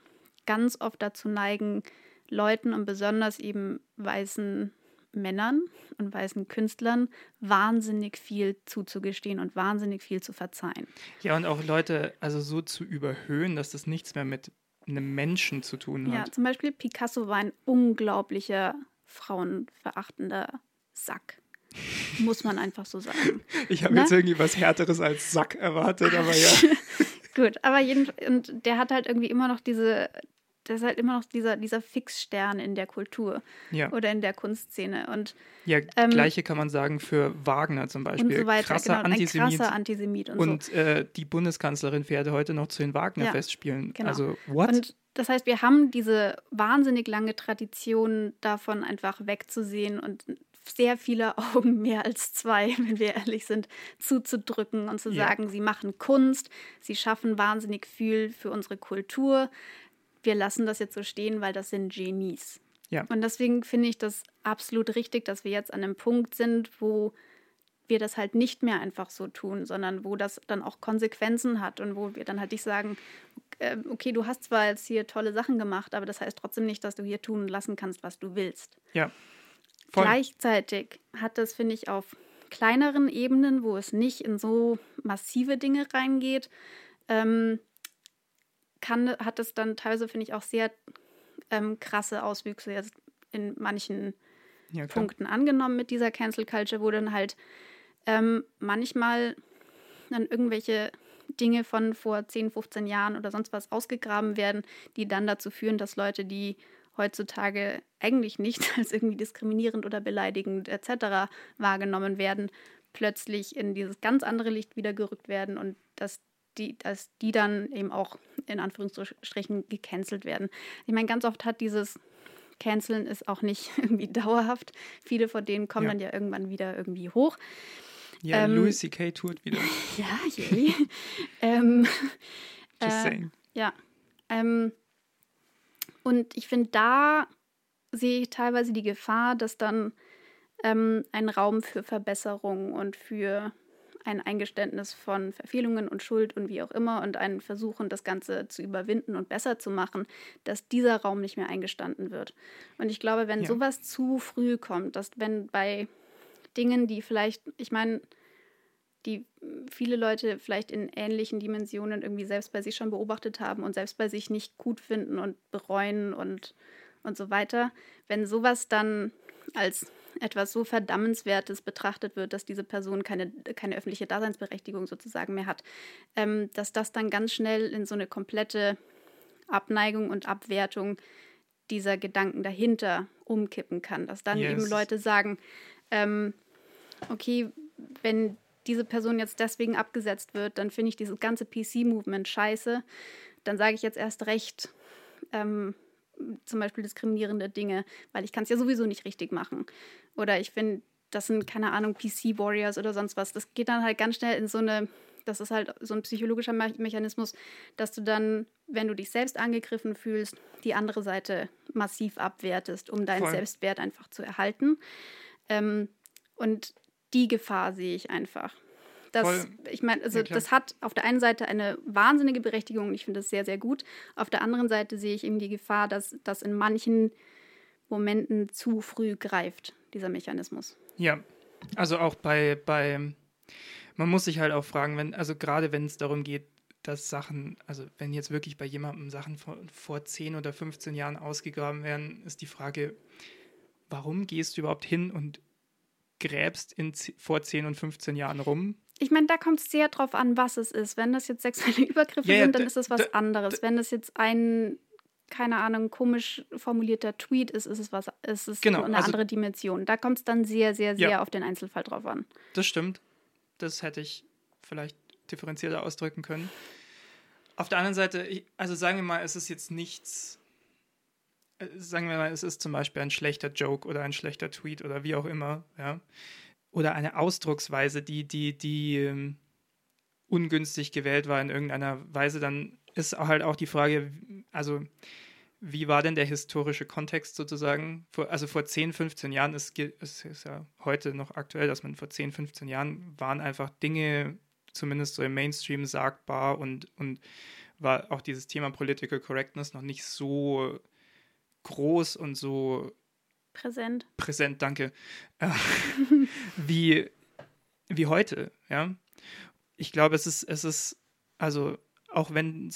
ganz oft dazu neigen, Leuten und besonders eben weißen Männern und weißen Künstlern wahnsinnig viel zuzugestehen und wahnsinnig viel zu verzeihen. Ja, und auch Leute also so zu überhöhen, dass das nichts mehr mit einem Menschen zu tun hat. Ja, zum Beispiel Picasso war ein unglaublicher frauenverachtender Sack. Muss man einfach so sagen. Ich habe jetzt irgendwie was Härteres als Sack erwartet, aber ja. Gut, aber jeden, und der hat halt irgendwie immer noch diese, der ist halt immer noch dieser, dieser Fixstern in der Kultur ja. oder in der Kunstszene. Und, ja, ähm, gleiche kann man sagen für Wagner zum Beispiel. Und so weiter, krasser, genau, Antisemit. krasser Antisemit. Und, und so. äh, die Bundeskanzlerin fährt heute noch zu den Wagner-Festspielen. Ja, genau. Also, what? Und das heißt, wir haben diese wahnsinnig lange Tradition davon, einfach wegzusehen und sehr viele Augen, mehr als zwei, wenn wir ehrlich sind, zuzudrücken und zu ja. sagen, sie machen Kunst, sie schaffen wahnsinnig viel für unsere Kultur. Wir lassen das jetzt so stehen, weil das sind Genies. Ja. Und deswegen finde ich das absolut richtig, dass wir jetzt an einem Punkt sind, wo wir das halt nicht mehr einfach so tun, sondern wo das dann auch Konsequenzen hat und wo wir dann halt nicht sagen, äh, okay, du hast zwar jetzt hier tolle Sachen gemacht, aber das heißt trotzdem nicht, dass du hier tun lassen kannst, was du willst. Ja. Voll. Gleichzeitig hat das, finde ich, auf kleineren Ebenen, wo es nicht in so massive Dinge reingeht, ähm, kann, hat es dann teilweise, finde ich, auch sehr ähm, krasse Auswüchse jetzt in manchen ja, Punkten angenommen mit dieser Cancel Culture, wo dann halt ähm, manchmal dann irgendwelche Dinge von vor 10, 15 Jahren oder sonst was ausgegraben werden, die dann dazu führen, dass Leute, die heutzutage eigentlich nicht als irgendwie diskriminierend oder beleidigend etc. wahrgenommen werden, plötzlich in dieses ganz andere Licht wieder gerückt werden und dass die, dass die dann eben auch in Anführungsstrichen gecancelt werden. Ich meine, ganz oft hat dieses canceln ist auch nicht irgendwie dauerhaft. Viele von denen kommen Ja. dann ja irgendwann wieder irgendwie hoch. Ja, Ähm, Louis C.K. tourt wieder. Ja, yay. ähm, Just äh, saying. Ja. Ähm, und ich finde, da sehe ich teilweise die Gefahr, dass dann ähm, ein Raum für Verbesserung und für ein Eingeständnis von Verfehlungen und Schuld und wie auch immer und ein Versuchen, das Ganze zu überwinden und besser zu machen, dass dieser Raum nicht mehr eingestanden wird. Und ich glaube, wenn Ja. sowas zu früh kommt, dass wenn bei Dingen, die vielleicht, ich meine, die viele Leute vielleicht in ähnlichen Dimensionen irgendwie selbst bei sich schon beobachtet haben und selbst bei sich nicht gut finden und bereuen und, und so weiter. Wenn sowas dann als etwas so Verdammenswertes betrachtet wird, dass diese Person keine, keine öffentliche Daseinsberechtigung sozusagen mehr hat, ähm, dass das dann ganz schnell in so eine komplette Abneigung und Abwertung dieser Gedanken dahinter umkippen kann. Dass dann Yes. eben Leute sagen, ähm, okay, wenn diese Person jetzt deswegen abgesetzt wird, dann finde ich dieses ganze PC-Movement scheiße. Dann sage ich jetzt erst recht ähm, zum Beispiel diskriminierende Dinge, weil ich kann es ja sowieso nicht richtig machen. Oder ich finde, das sind, keine Ahnung, PC-Warriors oder sonst was. Das geht dann halt ganz schnell in so eine, das ist halt so ein psychologischer Me Mechanismus, dass du dann, wenn du dich selbst angegriffen fühlst, die andere Seite massiv abwertest, um deinen Voll. Selbstwert einfach zu erhalten. Ähm, und die Gefahr sehe ich einfach. Das, ich meine, also Ja, das hat auf der einen Seite eine wahnsinnige Berechtigung und ich finde das sehr, sehr gut. Auf der anderen Seite sehe ich eben die Gefahr, dass das in manchen Momenten zu früh greift, dieser Mechanismus. Ja, also auch bei, bei, man muss sich halt auch fragen, wenn, also gerade wenn es darum geht, dass Sachen, also wenn jetzt wirklich bei jemandem Sachen vor, vor 10 oder 15 Jahren ausgegraben werden, ist die Frage, warum gehst du überhaupt hin und gräbst in, vor 10 und 15 Jahren rum? Ich meine, da kommt es sehr drauf an, was es ist. Wenn das jetzt sexuelle Übergriffe Ja, sind, dann da- ist das was anderes. Wenn das jetzt ein, keine Ahnung, komisch formulierter Tweet ist, ist es was, ist es Genau, eine also- andere Dimension. Da kommt es dann sehr, sehr, sehr Ja. auf den Einzelfall drauf an. Das stimmt. Das hätte ich vielleicht differenzierter ausdrücken können. Auf der anderen Seite, also sagen wir mal, es ist jetzt nichts, äh, sagen wir mal, es ist zum Beispiel ein schlechter Joke oder ein schlechter Tweet oder wie auch immer, ja. Oder eine Ausdrucksweise, die, die, die ähm, ungünstig gewählt war in irgendeiner Weise, dann ist halt auch die Frage, also wie war denn der historische Kontext sozusagen? Vor, also vor 10, 15 Jahren, es es ist ja heute noch aktuell, dass man vor 10, 15 Jahren waren einfach Dinge, zumindest so im Mainstream, sagbar und, und war auch dieses Thema Political Correctness noch nicht so groß und so Präsent. präsent, danke, äh, wie, wie heute, ja. Ich glaube, es ist, es ist, also auch wenn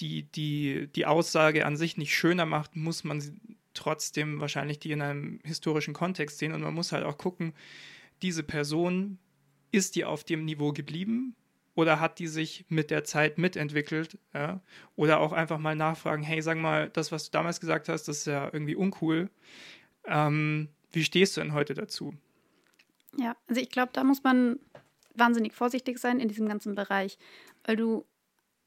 die, die, die Aussage an sich nicht schöner macht, muss man sie trotzdem wahrscheinlich die in einem historischen Kontext sehen und man muss halt auch gucken, diese Person, ist die auf dem Niveau geblieben oder hat die sich mit der Zeit mitentwickelt? Ja? Oder auch einfach mal nachfragen, hey, sag mal, das, was du damals gesagt hast, das ist ja irgendwie uncool. Ähm, wie stehst du denn heute dazu? Ja, also ich glaube, da muss man wahnsinnig vorsichtig sein in diesem ganzen Bereich, weil du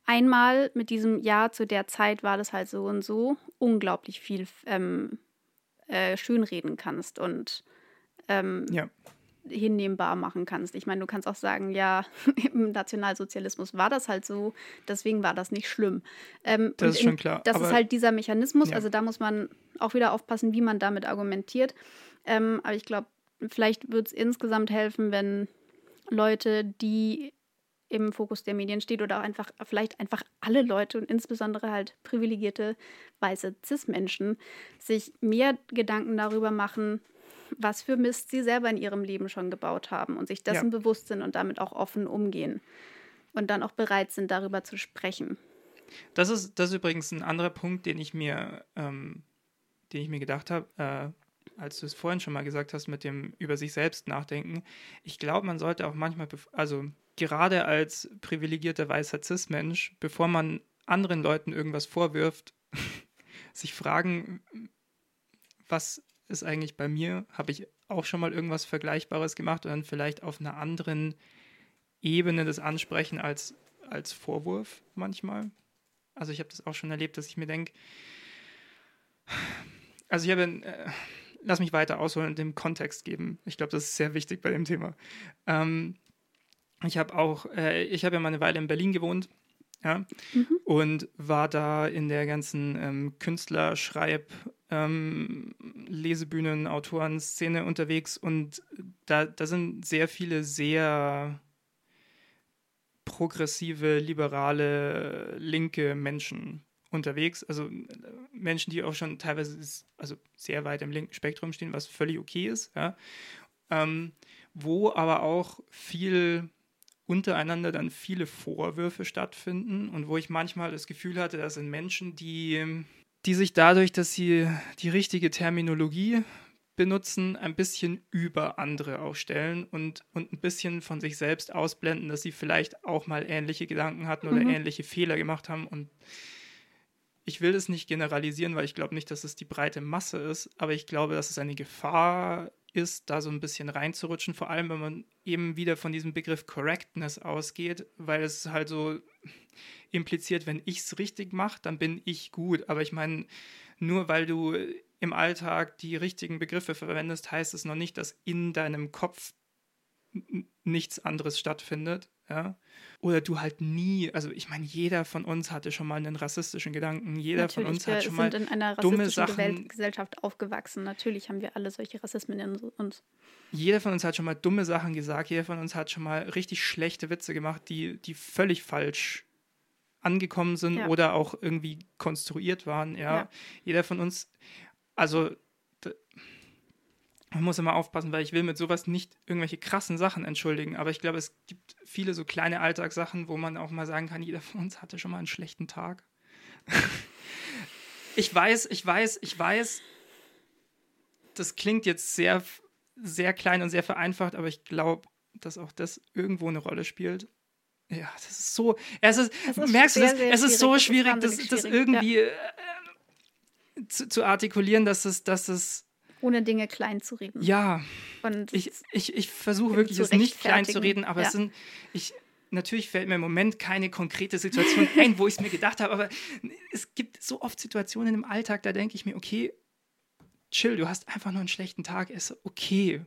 einmal mit diesem Ja zu der Zeit war das halt so und so unglaublich viel ähm, äh, schönreden kannst und ähm, Ja. hinnehmbar machen kannst. Ich meine, du kannst auch sagen, ja, im Nationalsozialismus war das halt so, deswegen war das nicht schlimm. Ähm, Das ist schon klar, Das ist halt dieser Mechanismus, Ja. also da muss man auch wieder aufpassen, wie man damit argumentiert. Ähm, aber ich glaube, vielleicht wird es insgesamt helfen, wenn Leute, die im Fokus der Medien steht oder auch einfach vielleicht einfach alle Leute und insbesondere halt privilegierte weiße Cis-Menschen sich mehr Gedanken darüber machen, was für Mist sie selber in ihrem Leben schon gebaut haben und sich dessen Ja. bewusst sind und damit auch offen umgehen und dann auch bereit sind, darüber zu sprechen. Das ist, das ist übrigens ein anderer Punkt, den ich mir, ähm, den ich mir gedacht habe, äh, als du es vorhin schon mal gesagt hast, mit dem über sich selbst nachdenken. Ich glaube, man sollte auch manchmal, also gerade als privilegierter weißer Cis-Mensch, bevor man anderen Leuten irgendwas vorwirft, sich fragen, was ist eigentlich bei mir? Habe ich auch schon mal irgendwas Vergleichbares gemacht und dann vielleicht auf einer anderen Ebene das ansprechen als, als Vorwurf manchmal? Also ich habe das auch schon erlebt, dass ich mir denke, also ich habe, lass mich weiter ausholen und dem Kontext geben. Ich glaube, das ist sehr wichtig bei dem Thema. Ähm, ich habe auch, äh, ich habe ja mal eine Weile in Berlin gewohnt. Ja, mhm. und war da in der ganzen ähm, Künstler-, Schreib-, ähm, Lesebühnen, Autoren-Szene unterwegs und da, da sind sehr viele sehr progressive, liberale, linke Menschen unterwegs. Also äh, Menschen, die auch schon teilweise also sehr weit im linken Spektrum stehen, was völlig okay ist. Ja. Ähm, wo aber auch viel untereinander dann viele Vorwürfe stattfinden und wo ich manchmal das Gefühl hatte, das sind Menschen, die, die sich dadurch, dass sie die richtige Terminologie benutzen, ein bisschen über andere auch stellen und, und ein bisschen von sich selbst ausblenden, dass sie vielleicht auch mal ähnliche Gedanken hatten oder mhm. ähnliche Fehler gemacht haben. Und ich will es nicht generalisieren, weil ich glaube nicht, dass es die breite Masse ist, aber ich glaube, dass es eine Gefahr ist, da so ein bisschen reinzurutschen, vor allem wenn man eben wieder von diesem Begriff Correctness ausgeht, weil es halt so impliziert, wenn ich es richtig mache, dann bin ich gut. Aber ich meine, nur weil du im Alltag die richtigen Begriffe verwendest, heißt es noch nicht, dass in deinem Kopf nichts anderes stattfindet. Ja? Oder du halt nie, also ich meine, jeder von uns hatte schon mal einen rassistischen Gedanken, jeder Natürlich, von uns hat schon mal in einer dumme Sachen. Gesellschaft aufgewachsen. Natürlich haben wir alle solche Rassismen in uns. Jeder von uns hat schon mal dumme Sachen gesagt, jeder von uns hat schon mal richtig schlechte Witze gemacht, die, die völlig falsch angekommen sind ja. oder auch irgendwie konstruiert waren. Ja? ja. Jeder von uns, also man muss immer aufpassen, weil ich will mit sowas nicht irgendwelche krassen Sachen entschuldigen. Aber ich glaube, es gibt viele so kleine Alltagssachen, wo man auch mal sagen kann, jeder von uns hatte schon mal einen schlechten Tag. ich weiß, ich weiß, ich weiß, das klingt jetzt sehr, sehr klein und sehr vereinfacht, aber ich glaube, dass auch das irgendwo eine Rolle spielt. Ja, das ist so. Es ist, ist merkst du das? Es ist so schwierig, das, das, irgendwie ja. äh, zu, zu, artikulieren, dass es, dass es ohne Dinge klein zu reden. Ja. Und ich ich, ich versuche wirklich, es nicht klein zu reden, aber ja. es sind. Ich, natürlich fällt mir im Moment keine konkrete Situation ein, wo ich es mir gedacht habe, aber es gibt so oft Situationen im Alltag, da denke ich mir, okay, chill, du hast einfach nur einen schlechten Tag, ist okay.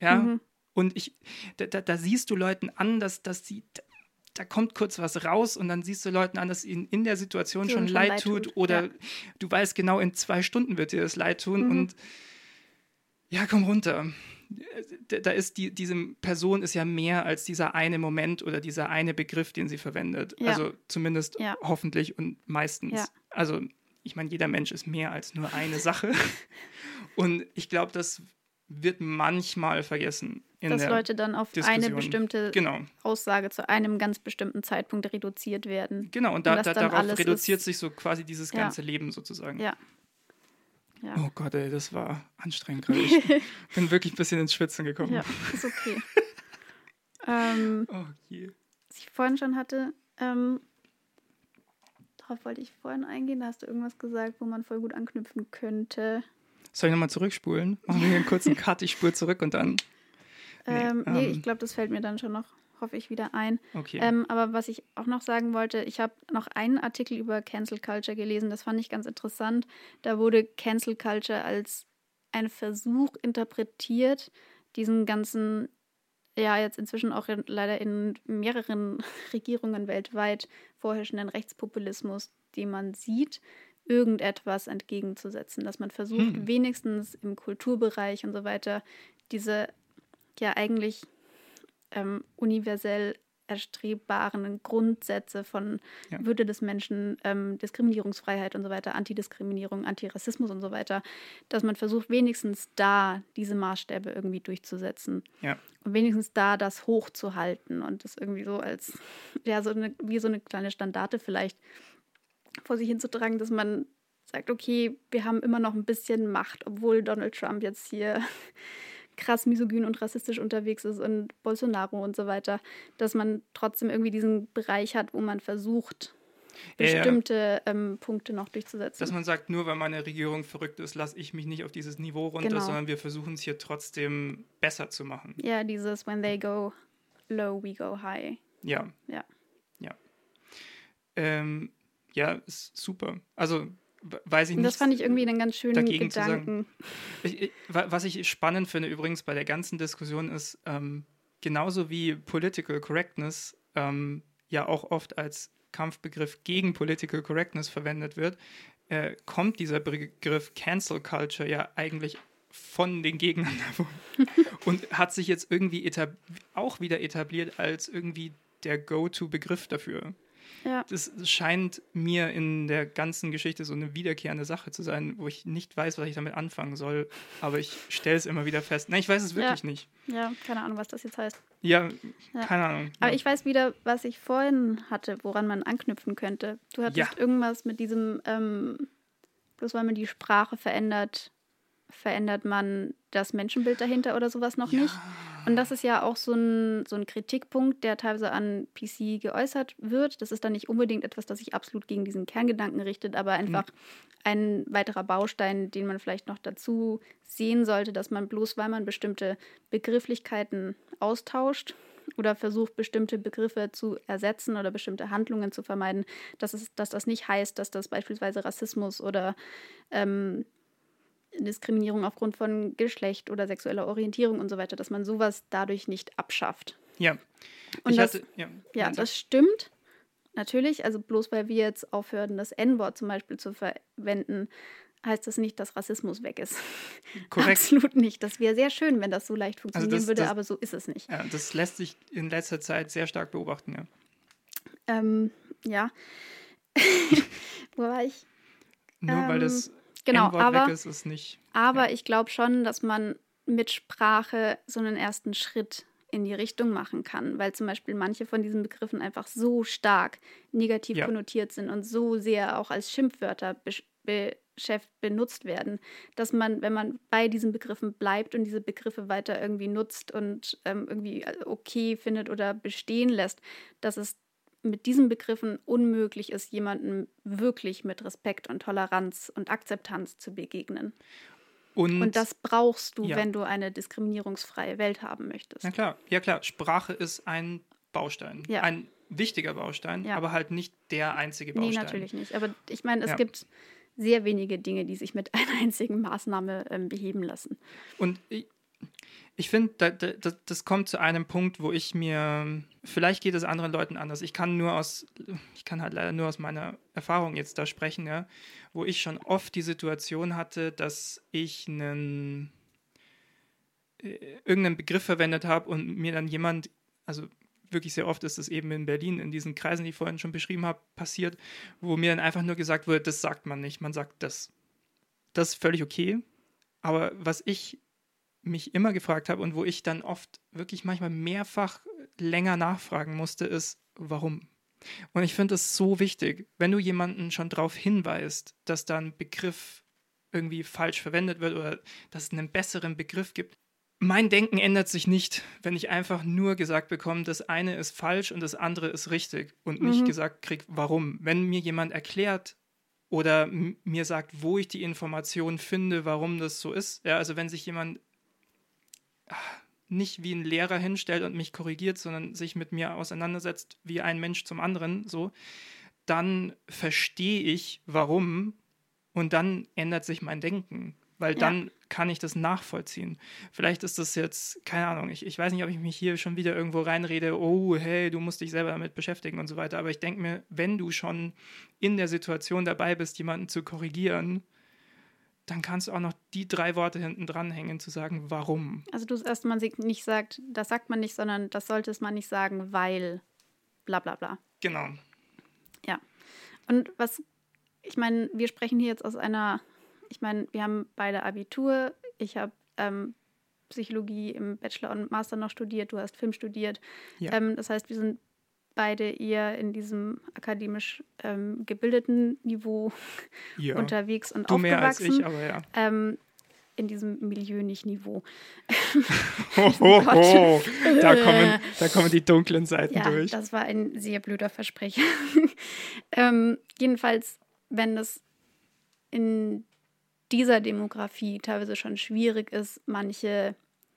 Ja. Mhm. Und ich, da, da, da, siehst du Leuten an, dass, dass sie, da kommt kurz was raus und dann siehst du Leuten an, dass ihnen in der Situation schon, schon leid, leid tut, tut. oder ja. du weißt genau, in zwei Stunden wird dir das leid tun mhm. und ja, komm runter. Da ist die, diese Person ist ja mehr als dieser eine Moment oder dieser eine Begriff, den sie verwendet. Ja. Also zumindest ja. hoffentlich und meistens. Ja. Also ich meine, jeder Mensch ist mehr als nur eine Sache. und ich glaube, das wird manchmal vergessen. Dass Leute dann auf Diskussion. eine bestimmte genau. Aussage zu einem ganz bestimmten Zeitpunkt reduziert werden. Genau, und, da, und da, darauf reduziert ist. sich so quasi dieses ganze Leben sozusagen. Ja. Ja. Oh Gott, ey, das war anstrengend gerade. Ich bin wirklich ein bisschen ins Schwitzen gekommen. Ja, ist okay. ähm, oh je. Was ich vorhin schon hatte, ähm, darauf wollte ich vorhin eingehen, da hast du irgendwas gesagt, wo man voll gut anknüpfen könnte. Soll ich nochmal zurückspulen? Machen wir hier einen kurzen Cut, ich spule zurück und dann. Ähm, nee, nee ähm, ich glaube, das fällt mir dann schon noch hoffe ich, wieder ein. Okay. Ähm, aber was ich auch noch sagen wollte, ich habe noch einen Artikel über Cancel Culture gelesen, das fand ich ganz interessant. Da wurde Cancel Culture als ein Versuch interpretiert, diesen ganzen, ja, jetzt inzwischen auch in, leider in mehreren Regierungen weltweit vorherrschenden Rechtspopulismus, den man sieht, irgendetwas entgegenzusetzen, dass man versucht, hm. wenigstens im Kulturbereich und so weiter diese ja eigentlich ähm, universell erstrebbaren Grundsätze von ja. Würde des Menschen, ähm, Diskriminierungsfreiheit und so weiter, Antidiskriminierung, Antirassismus und so weiter, dass man versucht, wenigstens da diese Maßstäbe irgendwie durchzusetzen. Ja. Und wenigstens da das hochzuhalten und das irgendwie so als, ja, so eine, wie so eine kleine Standarte vielleicht vor sich hinzutragen, dass man sagt, okay, wir haben immer noch ein bisschen Macht, obwohl Donald Trump jetzt hier krass misogyn und rassistisch unterwegs ist und Bolsonaro und so weiter, dass man trotzdem irgendwie diesen Bereich hat, wo man versucht, bestimmte ja, ähm, Punkte noch durchzusetzen. Dass man sagt, nur weil meine Regierung verrückt ist, lasse ich mich nicht auf dieses Niveau runter, genau. sondern wir versuchen es hier trotzdem besser zu machen. Ja, dieses When they go low, we go high. Ja. Ja. Ja. Ähm, ja, ist super. Also weiß ich nicht. Das fand ich irgendwie einen ganz schönen Gedanken. Ich, ich, was ich spannend finde übrigens bei der ganzen Diskussion ist, ähm, genauso wie Political Correctness ähm, ja auch oft als Kampfbegriff gegen Political Correctness verwendet wird, äh, kommt dieser Begriff Cancel Culture ja eigentlich von den Gegnern davon und hat sich jetzt irgendwie auch wieder etabliert als irgendwie der Go-To-Begriff dafür. Ja. Das scheint mir in der ganzen Geschichte so eine wiederkehrende Sache zu sein, wo ich nicht weiß, was ich damit anfangen soll, aber ich stelle es immer wieder fest. Nein, ich weiß es wirklich ja. nicht. Ja, keine Ahnung, was das jetzt heißt. Ja, ja. keine Ahnung. Aber ich weiß wieder, was ich vorhin hatte, woran man anknüpfen könnte. Du hattest irgendwas mit diesem, ähm, bloß weil man die Sprache verändert, verändert man das Menschenbild dahinter oder sowas noch nicht. Und das ist ja auch so ein, so ein Kritikpunkt, der teilweise an PC geäußert wird. Das ist dann nicht unbedingt etwas, das sich absolut gegen diesen Kerngedanken richtet, aber einfach mhm. ein weiterer Baustein, den man vielleicht noch dazu sehen sollte, dass man bloß, weil man bestimmte Begrifflichkeiten austauscht, oder versucht, bestimmte Begriffe zu ersetzen oder bestimmte Handlungen zu vermeiden, dass, es, dass das nicht heißt, dass das beispielsweise Rassismus oder ähm, Diskriminierung aufgrund von Geschlecht oder sexueller Orientierung und so weiter, dass man sowas dadurch nicht abschafft. Ja. Und ich das, hatte, ja, ja das stimmt. Natürlich, also bloß weil wir jetzt aufhören, das N-Wort zum Beispiel zu verwenden, heißt das nicht, dass Rassismus weg ist. Korrekt. Absolut nicht. Das wäre sehr schön, wenn das so leicht also funktionieren also das, würde, das, aber so ist es nicht. Ja, das lässt sich in letzter Zeit sehr stark beobachten, ja. Ähm, ja. Wo war ich? Nur ähm, weil das genau, aber, ist, ist nicht. Aber ja. ich glaube schon, dass man mit Sprache so einen ersten Schritt in die Richtung machen kann, weil zum Beispiel manche von diesen Begriffen einfach so stark negativ ja. konnotiert sind und so sehr auch als Schimpfwörter be benutzt werden, dass man, wenn man bei diesen Begriffen bleibt und diese Begriffe weiter irgendwie nutzt und ähm, irgendwie äh, okay findet oder bestehen lässt, dass es mit diesen Begriffen unmöglich ist, jemandem wirklich mit Respekt und Toleranz und Akzeptanz zu begegnen. Und, und das brauchst du, ja. wenn du eine diskriminierungsfreie Welt haben möchtest. Ja klar, ja klar. Sprache ist ein Baustein, ja. ein wichtiger Baustein, ja. aber halt nicht der einzige Baustein. Nee, natürlich nicht. Aber ich meine, es gibt sehr wenige Dinge, die sich mit einer einzigen Maßnahme ähm, beheben lassen. Und ich, finde, da, da, das kommt zu einem Punkt, wo ich mir, vielleicht geht es anderen Leuten anders. Ich kann nur aus, ich kann halt leider nur aus meiner Erfahrung jetzt da sprechen, ja, wo ich schon oft die Situation hatte, dass ich einen äh, irgendeinen Begriff verwendet habe und mir dann jemand, also wirklich sehr oft ist es eben in Berlin, in diesen Kreisen, die ich vorhin schon beschrieben habe, passiert, wo mir dann einfach nur gesagt wurde, das sagt man nicht, man sagt das. Das ist völlig okay. Aber was ich mich immer gefragt habe und wo ich dann oft wirklich manchmal mehrfach länger nachfragen musste, ist, warum? Und ich finde es so wichtig, wenn du jemanden schon darauf hinweist, dass da ein Begriff irgendwie falsch verwendet wird oder dass es einen besseren Begriff gibt. Mein Denken ändert sich nicht, wenn ich einfach nur gesagt bekomme, das eine ist falsch und das andere ist richtig und nicht mhm. gesagt kriege, warum. Wenn mir jemand erklärt oder mir sagt, wo ich die Information finde, warum das so ist, ja, also wenn sich jemand nicht wie ein Lehrer hinstellt und mich korrigiert, sondern sich mit mir auseinandersetzt wie ein Mensch zum anderen, so, dann verstehe ich, warum und dann ändert sich mein Denken, weil ja. dann kann ich das nachvollziehen. Vielleicht ist das jetzt, keine Ahnung, ich, ich weiß nicht, ob ich mich hier schon wieder irgendwo reinrede, oh, hey, du musst dich selber damit beschäftigen und so weiter, aber ich denke mir, wenn du schon in der Situation dabei bist, jemanden zu korrigieren, dann kannst du auch noch die drei Worte hinten dranhängen, zu sagen, warum. Also du erst man nicht sagt, das sagt man nicht, sondern das sollte man nicht sagen, weil bla bla bla. Genau. Ja. Und was, ich meine, wir sprechen hier jetzt aus einer, ich meine, wir haben beide Abitur, ich habe ähm, Psychologie im Bachelor und Master noch studiert, du hast Film studiert. Ja. Ähm, das heißt, wir sind beide eher in diesem akademisch ähm, gebildeten Niveau ja. unterwegs und du aufgewachsen. Mehr als ich, aber ja. Ähm, in diesem Milieu nicht Niveau. oh, oh, oh. Da, kommen, da kommen die dunklen Seiten ja, durch. Das war ein sehr blöder Versprecher. ähm, jedenfalls, wenn es in dieser Demografie teilweise schon schwierig ist, manche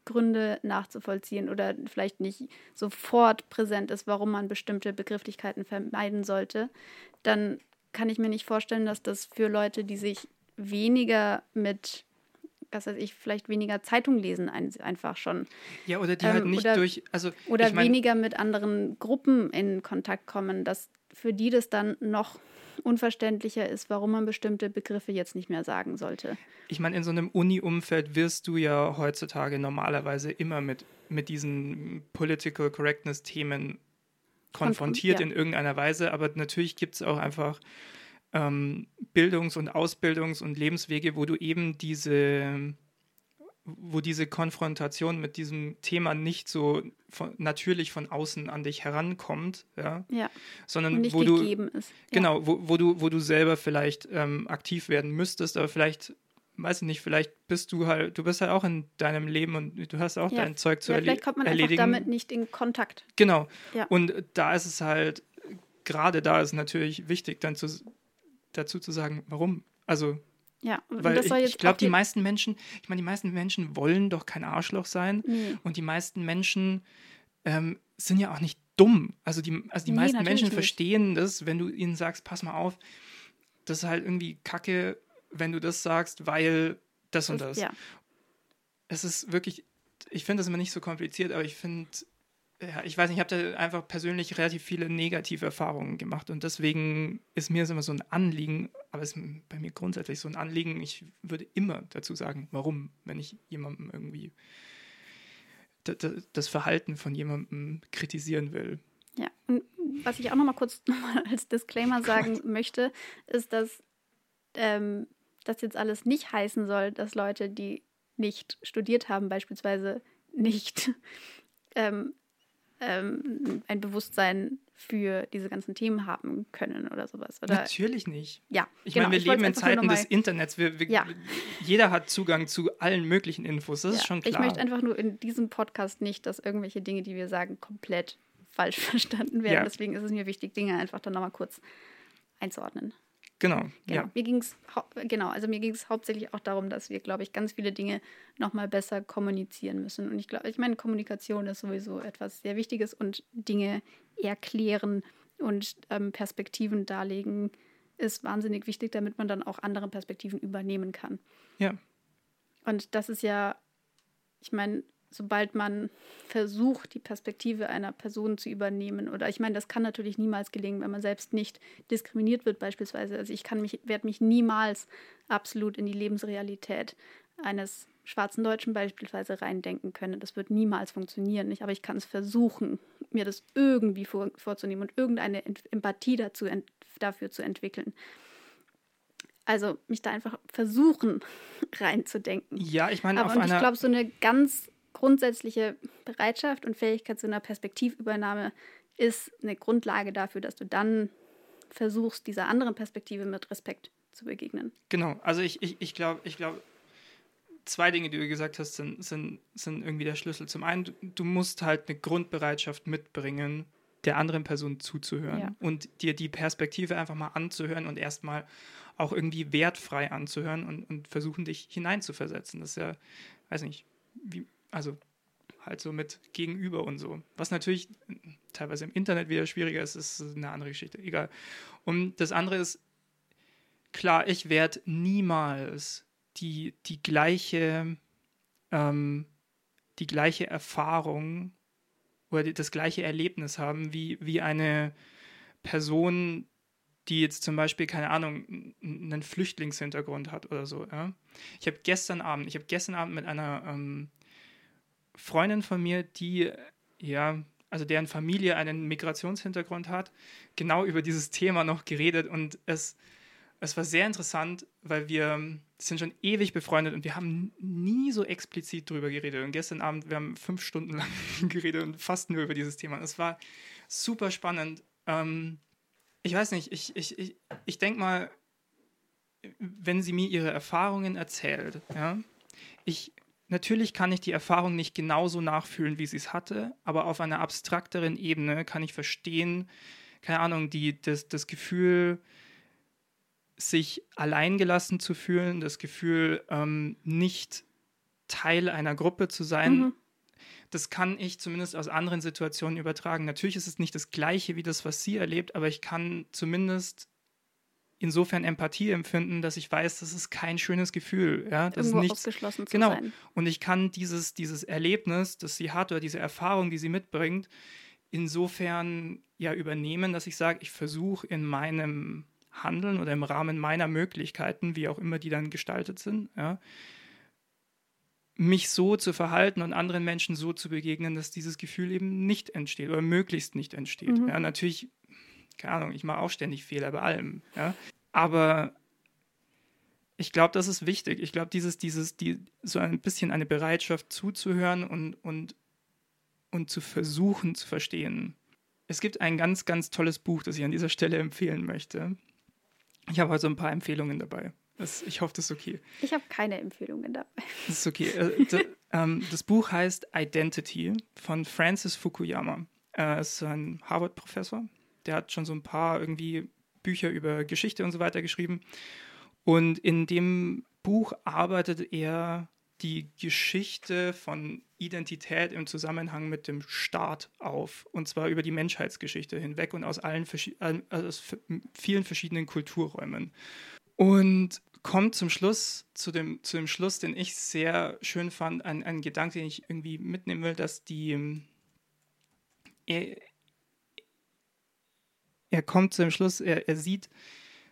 Gründe nachzuvollziehen oder vielleicht nicht sofort präsent ist, warum man bestimmte Begrifflichkeiten vermeiden sollte, dann kann ich mir nicht vorstellen, dass das für Leute, die sich weniger mit, was weiß ich, vielleicht weniger Zeitung lesen, ein, einfach schon. Ja, oder die halt Ähm, nicht oder- durch, also Oder ich mein, weniger mit anderen Gruppen in Kontakt kommen, dass für die das dann noch unverständlicher ist, warum man bestimmte Begriffe jetzt nicht mehr sagen sollte. Ich meine, in so einem Uni-Umfeld wirst du ja heutzutage normalerweise immer mit, mit diesen Political Correctness-Themen konfrontiert ja. in irgendeiner Weise, aber natürlich gibt es auch einfach ähm, Bildungs- und Ausbildungs- und Lebenswege, wo du eben diese, wo diese Konfrontation mit diesem Thema nicht so von, natürlich von außen an dich herankommt, ja, Ja, sondern und nicht wo du gegeben ist. Ja. Genau, wo, wo, du, wo du selber vielleicht ähm, aktiv werden müsstest, aber vielleicht, weiß ich nicht, vielleicht bist du halt, du bist halt auch in deinem Leben und du hast auch Ja. dein Zeug zu Ja, erle vielleicht kommt man einfach erledigen. damit nicht in Kontakt. Genau. Ja. Und da ist es halt, gerade da ist natürlich wichtig, dann zu, dazu zu sagen, warum. Also, Ja, weil das ich, soll jetzt ich glaube, auch die meisten Menschen, ich meine, die meisten Menschen wollen doch kein Arschloch sein. Nee. Und die meisten Menschen ähm, sind ja auch nicht dumm. Also die, also die Nee, meisten Menschen nicht. verstehen das, wenn du ihnen sagst, pass mal auf, das ist halt irgendwie kacke, wenn du das sagst, weil das und das. Ja, Es ist wirklich, ich finde das immer nicht so kompliziert, aber ich finde, ja, ich weiß nicht, ich habe da einfach persönlich relativ viele negative Erfahrungen gemacht und deswegen ist mir das immer so ein Anliegen, aber es ist bei mir grundsätzlich so ein Anliegen, ich würde immer dazu sagen, warum, wenn ich jemandem irgendwie das Verhalten von jemandem kritisieren will. ja. Und was ich auch noch mal kurz noch mal als Disclaimer sagen möchte, ist, dass ähm, das jetzt alles nicht heißen soll, dass Leute, die nicht studiert haben, beispielsweise nicht ähm, ähm, ein Bewusstsein für diese ganzen Themen haben können oder sowas. Oder, Natürlich nicht. ja, Ich genau, meine, wir wollt's leben in Zeiten des Internets. Wir, wir, Ja. Jeder hat Zugang zu allen möglichen Infos. Das ist Ja, schon klar. Ich möchte einfach nur in diesem Podcast nicht, dass irgendwelche Dinge, die wir sagen, komplett falsch verstanden werden. Ja. Deswegen ist es mir wichtig, Dinge einfach dann nochmal kurz einzuordnen. Genau. Genau. Ja. Mir ging's genau, also mir ging es hauptsächlich auch darum, dass wir, glaube ich, ganz viele Dinge nochmal besser kommunizieren müssen. Und ich glaube, ich meine, Kommunikation ist sowieso etwas sehr Wichtiges und Dinge erklären und ähm, Perspektiven darlegen ist wahnsinnig wichtig, damit man dann auch andere Perspektiven übernehmen kann. ja. Und das ist ja, ich meine, sobald man versucht, die Perspektive einer Person zu übernehmen, oder ich meine, das kann natürlich niemals gelingen, wenn man selbst nicht diskriminiert wird, beispielsweise. Also ich kann mich, werde mich niemals absolut in die Lebensrealität eines schwarzen Deutschen beispielsweise reindenken können. Das wird niemals funktionieren. Nicht? Aber ich kann es versuchen, mir das irgendwie vor, vorzunehmen und irgendeine Empathie dazu, dafür zu entwickeln. Also mich da einfach versuchen reinzudenken. ja, ich meine, Aber auf und ich glaube, so eine ganz grundsätzliche Bereitschaft und Fähigkeit zu einer Perspektivübernahme ist eine Grundlage dafür, dass du dann versuchst, dieser anderen Perspektive mit Respekt zu begegnen. Genau, also ich, ich, ich glaube, ich glaube, zwei Dinge, die du gesagt hast, sind, sind, sind irgendwie der Schlüssel. Zum einen, du, musst halt eine Grundbereitschaft mitbringen, der anderen Person zuzuhören Ja. und dir die Perspektive einfach mal anzuhören und erstmal auch irgendwie wertfrei anzuhören und, und versuchen, dich hineinzuversetzen. Das ist ja, weiß nicht, wie, also halt so mit Gegenüber und so. Was natürlich teilweise im Internet wieder schwieriger ist, ist eine andere Geschichte. Egal. Und das andere ist, klar, ich werde niemals die, die gleiche, ähm, die gleiche Erfahrung oder die, das gleiche Erlebnis haben wie, wie eine Person, die jetzt zum Beispiel, keine Ahnung, einen Flüchtlingshintergrund hat oder so. Ja? Ich habe gestern Abend, ich habe gestern Abend mit einer ähm, Freundin von mir, die, ja, also deren Familie einen Migrationshintergrund hat, genau über dieses Thema noch geredet und es, es war sehr interessant, weil wir sind schon ewig befreundet und wir haben nie so explizit drüber geredet. Und gestern Abend, wir haben fünf Stunden lang geredet und fast nur über dieses Thema. Es war super spannend. Ähm, ich weiß nicht, ich, ich, ich, ich denke mal, wenn sie mir ihre Erfahrungen erzählt, ja, ich, natürlich kann ich die Erfahrung nicht genauso nachfühlen, wie sie es hatte, aber auf einer abstrakteren Ebene kann ich verstehen, keine Ahnung, die, das, das Gefühl, sich alleingelassen zu fühlen, das Gefühl, ähm, nicht Teil einer Gruppe zu sein, Mhm. das kann ich zumindest aus anderen Situationen übertragen. Natürlich ist es nicht das Gleiche wie das, was sie erlebt, aber ich kann zumindest insofern Empathie empfinden, dass ich weiß, das ist kein schönes Gefühl. Ja? Das Irgendwo ist nichts, ausgeschlossen zu genau. sein. Und ich kann dieses, dieses Erlebnis, das sie hat oder diese Erfahrung, die sie mitbringt, insofern ja übernehmen, dass ich sage, ich versuche in meinem Handeln oder im Rahmen meiner Möglichkeiten, wie auch immer die dann gestaltet sind, ja, mich so zu verhalten und anderen Menschen so zu begegnen, dass dieses Gefühl eben nicht entsteht oder möglichst nicht entsteht. Mhm. Ja, natürlich, keine Ahnung, ich mache auch ständig Fehler bei allem. Ja, aber ich glaube, das ist wichtig. Ich glaube, dieses, dieses, die, so ein bisschen eine Bereitschaft zuzuhören und, und, und zu versuchen zu verstehen. Es gibt ein ganz, ganz tolles Buch, das ich an dieser Stelle empfehlen möchte. Ich habe heute so ein paar Empfehlungen dabei. Das, ich hoffe, das ist okay. Ich habe keine Empfehlungen dabei. Das ist okay. Äh, ähm, das Buch heißt Identity von Francis Fukuyama. Er ist ein Harvard-Professor. Der hat schon so ein paar irgendwie Bücher über Geschichte und so weiter geschrieben. Und in dem Buch arbeitet er die Geschichte von Identität im Zusammenhang mit dem Staat auf. Und zwar über die Menschheitsgeschichte hinweg und aus allen äh, aus vielen verschiedenen Kulturräumen. Und kommt zum Schluss, zu dem, zu dem Schluss, den ich sehr schön fand, ein, ein Gedanke, den ich irgendwie mitnehmen will, dass die er, er kommt zu dem Schluss, er, er sieht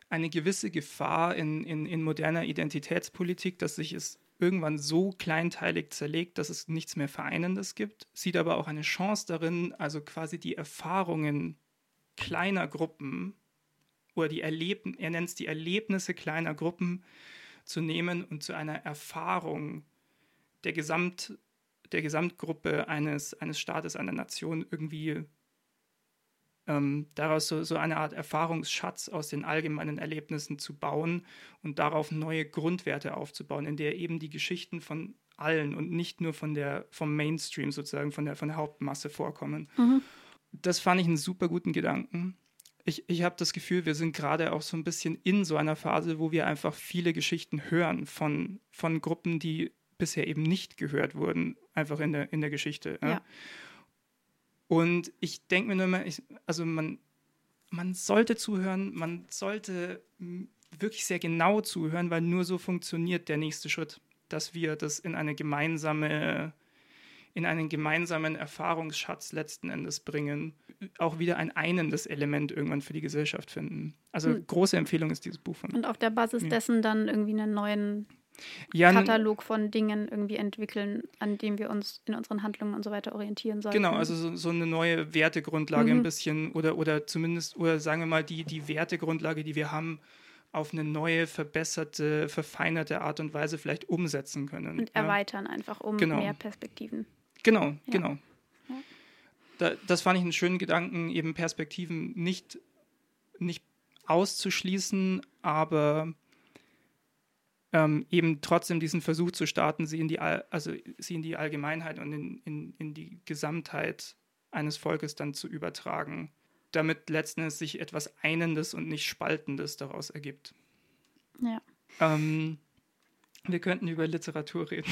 eine gewisse Gefahr in, in, in moderner Identitätspolitik, dass sich es irgendwann so kleinteilig zerlegt, dass es nichts mehr Vereinendes gibt, sieht aber auch eine Chance darin, also quasi die Erfahrungen kleiner Gruppen oder die Erleben, er nennt es die Erlebnisse kleiner Gruppen zu nehmen und zu einer Erfahrung der, Gesamt, der Gesamtgruppe eines, eines Staates, einer Nation irgendwie ähm, daraus so, so eine Art Erfahrungsschatz aus den allgemeinen Erlebnissen zu bauen und darauf neue Grundwerte aufzubauen, in der eben die Geschichten von allen und nicht nur von der, vom Mainstream sozusagen, von der, von der Hauptmasse vorkommen. Mhm. Das fand ich einen super guten Gedanken. Ich, ich habe das Gefühl, wir sind gerade auch so ein bisschen in so einer Phase, wo wir einfach viele Geschichten hören von, von Gruppen, die bisher eben nicht gehört wurden, einfach in der, in der Geschichte. Ja. Ja. Und ich denke mir nur immer, ich, also man, man sollte zuhören, man sollte wirklich sehr genau zuhören, weil nur so funktioniert der nächste Schritt, dass wir das in eine gemeinsame, in einen gemeinsamen Erfahrungsschatz letzten Endes bringen, auch wieder ein einendes Element irgendwann für die Gesellschaft finden. Also Hm. große Empfehlung ist dieses Buch von. Und auf der Basis Ja. dessen dann irgendwie einen neuen Ja, n- Katalog von Dingen irgendwie entwickeln, an dem wir uns in unseren Handlungen und so weiter orientieren sollten. Genau, also so, so eine neue Wertegrundlage Mhm. ein bisschen oder, oder zumindest, oder sagen wir mal, die, die Wertegrundlage, die wir haben, auf eine neue, verbesserte, verfeinerte Art und Weise vielleicht umsetzen können. Und ja. erweitern einfach um Genau. mehr Perspektiven. Genau, Ja. genau. Ja. Da, das fand ich einen schönen Gedanken, eben Perspektiven nicht, nicht auszuschließen, aber ähm, eben trotzdem diesen Versuch zu starten, sie in die, All- also sie in die Allgemeinheit und in, in, in die Gesamtheit eines Volkes dann zu übertragen, damit letzten Endes sich etwas Einendes und nicht Spaltendes daraus ergibt. Ja. Ähm, wir könnten über Literatur reden.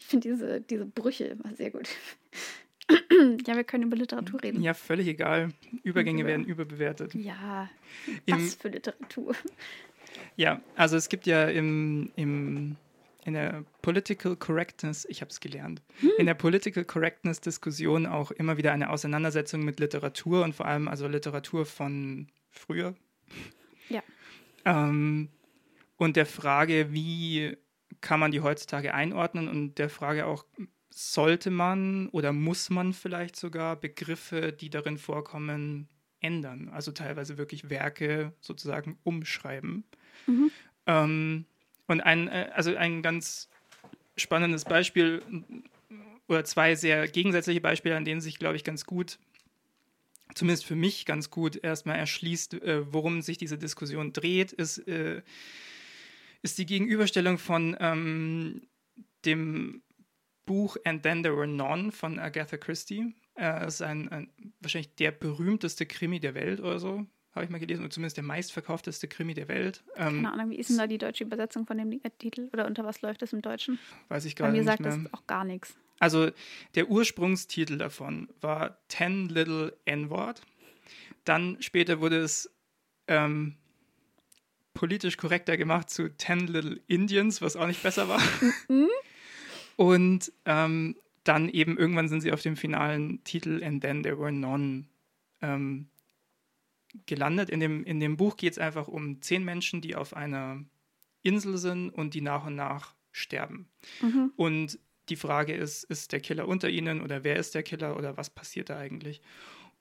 Ich finde diese, diese Brüche immer sehr gut. ja, wir können über Literatur reden. Ja, völlig egal. Übergänge Über- werden überbewertet. Ja, Im, was für Literatur. Ja, also es gibt ja im, im, in der Political Correctness, ich habe es gelernt, in der Political Correctness Diskussion auch immer wieder eine Auseinandersetzung mit Literatur und vor allem also Literatur von früher. Ja. Ähm, und der Frage, wie kann man die heutzutage einordnen und der Frage auch, sollte man oder muss man vielleicht sogar Begriffe, die darin vorkommen, ändern? Also teilweise wirklich Werke sozusagen umschreiben. Mhm. Ähm, und ein, äh, also ein ganz spannendes Beispiel oder zwei sehr gegensätzliche Beispiele, an denen sich, glaube ich, ganz gut, zumindest für mich ganz gut erstmal erschließt, äh, worum sich diese Diskussion dreht, ist, äh, ist die Gegenüberstellung von ähm, dem Buch And Then There Were None von Agatha Christie. Äh, das ist ein, ein, wahrscheinlich der berühmteste Krimi der Welt oder so, habe ich mal gelesen, oder zumindest der meistverkaufteste Krimi der Welt. Ähm, Keine Ahnung, wie ist denn da die deutsche Übersetzung von dem Titel? Oder unter was läuft das im Deutschen? weiß ich Bei gerade mir nicht sagt mehr. das auch gar nichts. Also der Ursprungstitel davon war Ten Little N-Word. Dann später wurde es ähm, politisch korrekter gemacht zu Ten Little Indians, was auch nicht besser war. Und ähm, dann eben irgendwann sind sie auf dem finalen Titel And Then There Were None ähm, gelandet. In dem, in dem Buch geht es einfach um zehn Menschen, die auf einer Insel sind und die nach und nach sterben. Mhm. Und die Frage ist, ist der Killer unter ihnen oder wer ist der Killer oder was passiert da eigentlich?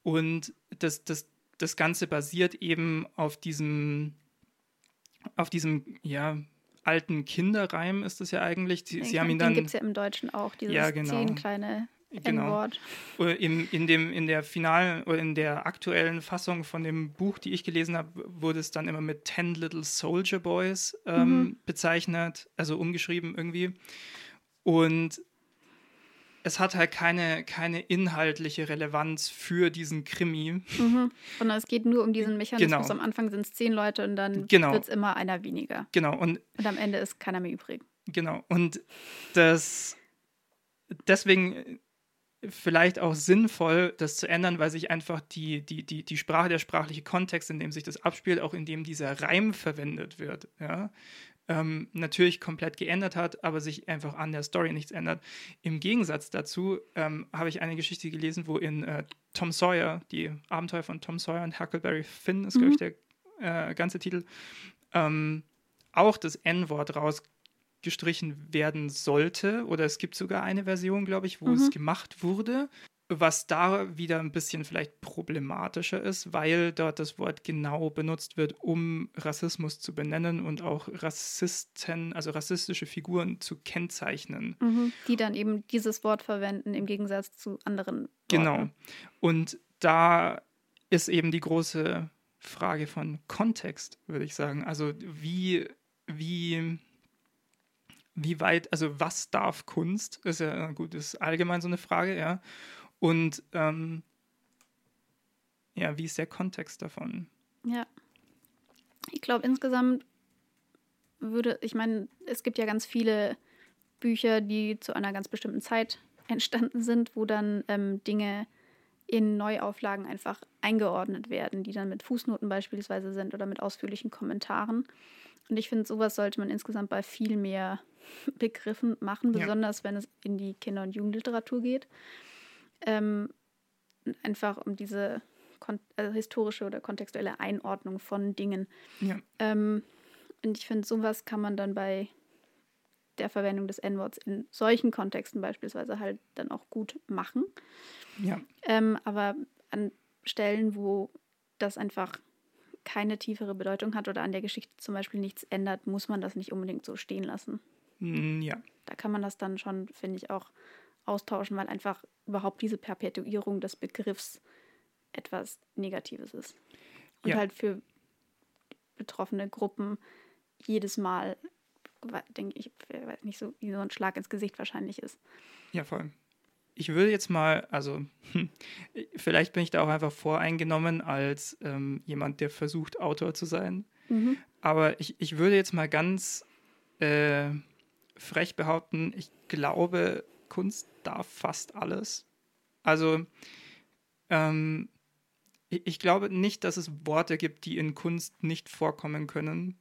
Und das, das, das Ganze basiert eben auf diesem, auf diesem, ja, alten Kinderreim ist es ja eigentlich. Sie, sie haben ihn dann. gibt es ja im Deutschen auch, dieses ja, genau. zehn kleine Genau. In, in, dem, in der finalen oder in der aktuellen Fassung von dem Buch, die ich gelesen habe, wurde es dann immer mit Ten Little Soldier Boys ähm, mhm. bezeichnet, also umgeschrieben irgendwie. Und es hat halt keine, keine inhaltliche Relevanz für diesen Krimi. Mhm. Sondern es geht nur um diesen Mechanismus. Genau. Am Anfang sind es zehn Leute und dann genau. wird es immer einer weniger. Genau. Und, und am Ende ist keiner mehr übrig. Genau. Und das deswegen vielleicht auch sinnvoll, das zu ändern, weil sich einfach die, die, die, die Sprache, der sprachliche Kontext, in dem sich das abspielt, auch in dem dieser Reim verwendet wird, ja, ähm, natürlich komplett geändert hat, aber sich einfach an der Story nichts ändert. Im Gegensatz dazu ähm, habe ich eine Geschichte gelesen, wo in äh, Tom Sawyer, die Abenteuer von Tom Sawyer und Huckleberry Finn ist, mhm. glaube ich, der äh, ganze Titel, ähm, auch das N-Wort raus gestrichen werden sollte. Oder es gibt sogar eine Version, glaube ich, wo mhm. es gemacht wurde. Was da wieder ein bisschen vielleicht problematischer ist, weil dort das Wort genau benutzt wird, um Rassismus zu benennen und auch Rassisten, also rassistische Figuren zu kennzeichnen. Mhm, die dann eben dieses Wort verwenden im Gegensatz zu anderen. Worten. Genau. Und da ist eben die große Frage von Kontext, würde ich sagen. Also wie, wie wie weit, also was darf Kunst? Ist ja gut, ist allgemein so eine Frage, ja. Und ähm, ja, wie ist der Kontext davon? Ja. Ich glaube, insgesamt würde, ich meine, es gibt ja ganz viele Bücher, die zu einer ganz bestimmten Zeit entstanden sind, wo dann ähm, Dinge in Neuauflagen einfach eingeordnet werden, die dann mit Fußnoten beispielsweise sind oder mit ausführlichen Kommentaren. Und ich finde, sowas sollte man insgesamt bei viel mehr Begriffen machen, besonders ja. wenn es in die Kinder- und Jugendliteratur geht. Ähm, einfach um diese also historische oder kontextuelle Einordnung von Dingen. Ja. Ähm, und ich finde, sowas kann man dann bei der Verwendung des N-Worts in solchen Kontexten beispielsweise halt dann auch gut machen. Ja. Ähm, aber an Stellen, wo das einfach keine tiefere Bedeutung hat oder an der Geschichte zum Beispiel nichts ändert, muss man das nicht unbedingt so stehen lassen. Mm, ja. Da kann man das dann schon, finde ich, auch austauschen, weil einfach überhaupt diese Perpetuierung des Begriffs etwas Negatives ist. Und ja. halt für betroffene Gruppen jedes Mal, denke ich, nicht so wie so ein Schlag ins Gesicht wahrscheinlich ist. Ja, voll. Ich würde jetzt mal, also vielleicht bin ich da auch einfach voreingenommen als ähm, jemand, der versucht, Autor zu sein. Mhm. Aber ich, ich würde jetzt mal ganz äh, frech behaupten, ich glaube, Kunst darf fast alles. Also, ähm, ich, glaube nicht, dass es Worte gibt, die in Kunst nicht vorkommen können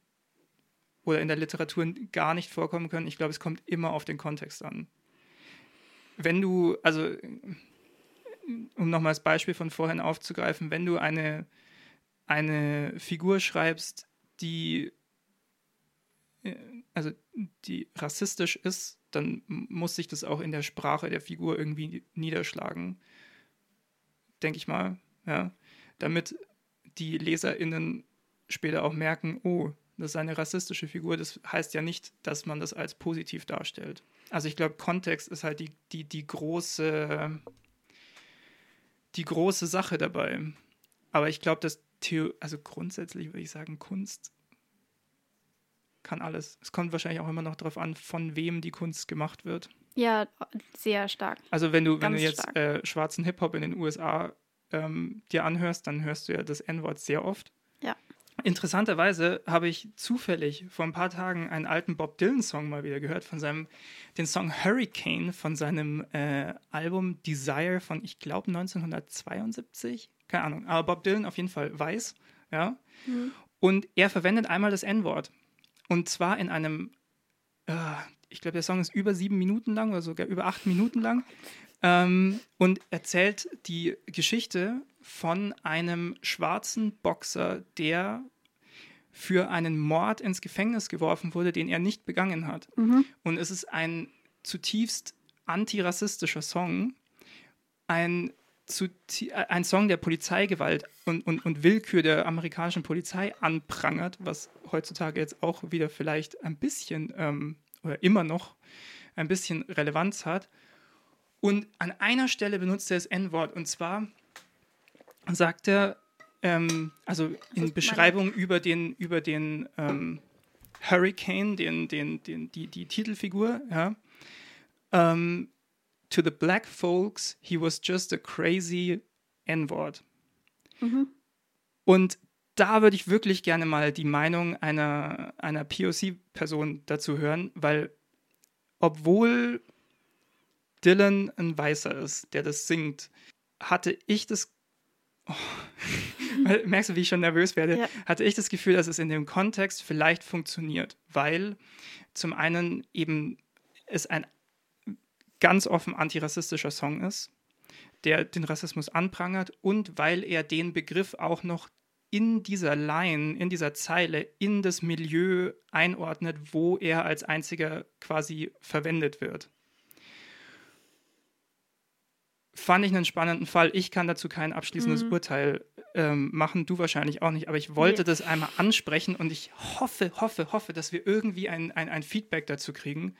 oder in der Literatur gar nicht vorkommen können. Ich glaube, es kommt immer auf den Kontext an. Wenn du, also, um nochmal das Beispiel von vorhin aufzugreifen, wenn du eine, eine Figur schreibst, die also die rassistisch ist, dann muss sich das auch in der Sprache der Figur irgendwie niederschlagen. Denke ich mal, ja. Damit die LeserInnen später auch merken, oh, das ist eine rassistische Figur, das heißt ja nicht, dass man das als positiv darstellt. Also ich glaube, Kontext ist halt die, die, die große, die große Sache dabei. Aber ich glaube, dass Theo also grundsätzlich würde ich sagen, Kunst kann alles. Es kommt wahrscheinlich auch immer noch darauf an, von wem die Kunst gemacht wird. Ja, sehr stark. Also wenn du, wenn du jetzt äh, schwarzen Hip-Hop in den USA ähm, dir anhörst, dann hörst du ja das N-Wort sehr oft. Ja. Interessanterweise habe ich zufällig vor ein paar Tagen einen alten Bob Dylan-Song mal wieder gehört, von seinem, den Song Hurricane von seinem äh, Album Desire von, ich glaube, 1972. Keine Ahnung, aber Bob Dylan auf jeden Fall weiß, ja. Mhm. Und er verwendet einmal das N-Wort. Und zwar in einem, äh, ich glaube, der Song ist über sieben Minuten lang oder sogar über acht Minuten lang. Ähm, und erzählt die Geschichte von einem schwarzen Boxer, der für einen Mord ins Gefängnis geworfen wurde, den er nicht begangen hat. Mhm. Und es ist ein zutiefst antirassistischer Song, ein, zuti- äh, ein Song, der Polizeigewalt und, und, und Willkür der amerikanischen Polizei anprangert, was heutzutage jetzt auch wieder vielleicht ein bisschen ähm, oder immer noch ein bisschen Relevanz hat. Und an einer Stelle benutzt er das N-Wort und zwar sagt er, ähm, also in Beschreibung über den, über den ähm, Hurricane, den, den, den, die, die Titelfigur, ja. Ähm, to the black folks, he was just a crazy N-Word. Mhm. Und da würde ich wirklich gerne mal die Meinung einer, einer POC-Person dazu hören, weil obwohl Dylan ein Weißer ist, der das singt, hatte ich das. Oh, merkst du, wie ich schon nervös werde? Ja. Hatte ich das Gefühl, dass es in dem Kontext vielleicht funktioniert, weil zum einen eben es ein ganz offen antirassistischer Song ist, der den Rassismus anprangert und weil er den Begriff auch noch in dieser Line, in dieser Zeile, in das Milieu einordnet, wo er als einziger quasi verwendet wird. Fand ich einen spannenden Fall. Ich kann dazu kein abschließendes Mhm. Urteil ähm, machen, du wahrscheinlich auch nicht, aber ich wollte Nee. das einmal ansprechen und ich hoffe, hoffe, hoffe, dass wir irgendwie ein, ein, ein Feedback dazu kriegen.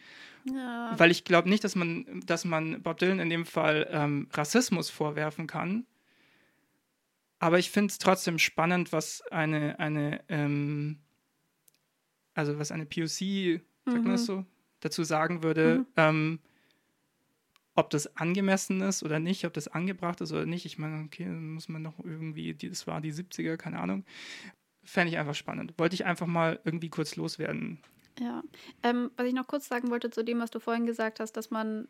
Ja. Weil ich glaube nicht, dass man, dass man Bob Dylan in dem Fall ähm, Rassismus vorwerfen kann. Aber ich finde es trotzdem spannend, was eine, eine ähm, also was eine POC, sagt Mhm. so, dazu sagen würde, Mhm. ähm, ob das angemessen ist oder nicht, ob das angebracht ist oder nicht. Ich meine, okay, dann muss man noch irgendwie, das war die 70er, keine Ahnung. Fände ich einfach spannend. Wollte ich einfach mal irgendwie kurz loswerden. Ja. Ähm, was ich noch kurz sagen wollte zu dem, was du vorhin gesagt hast, dass man,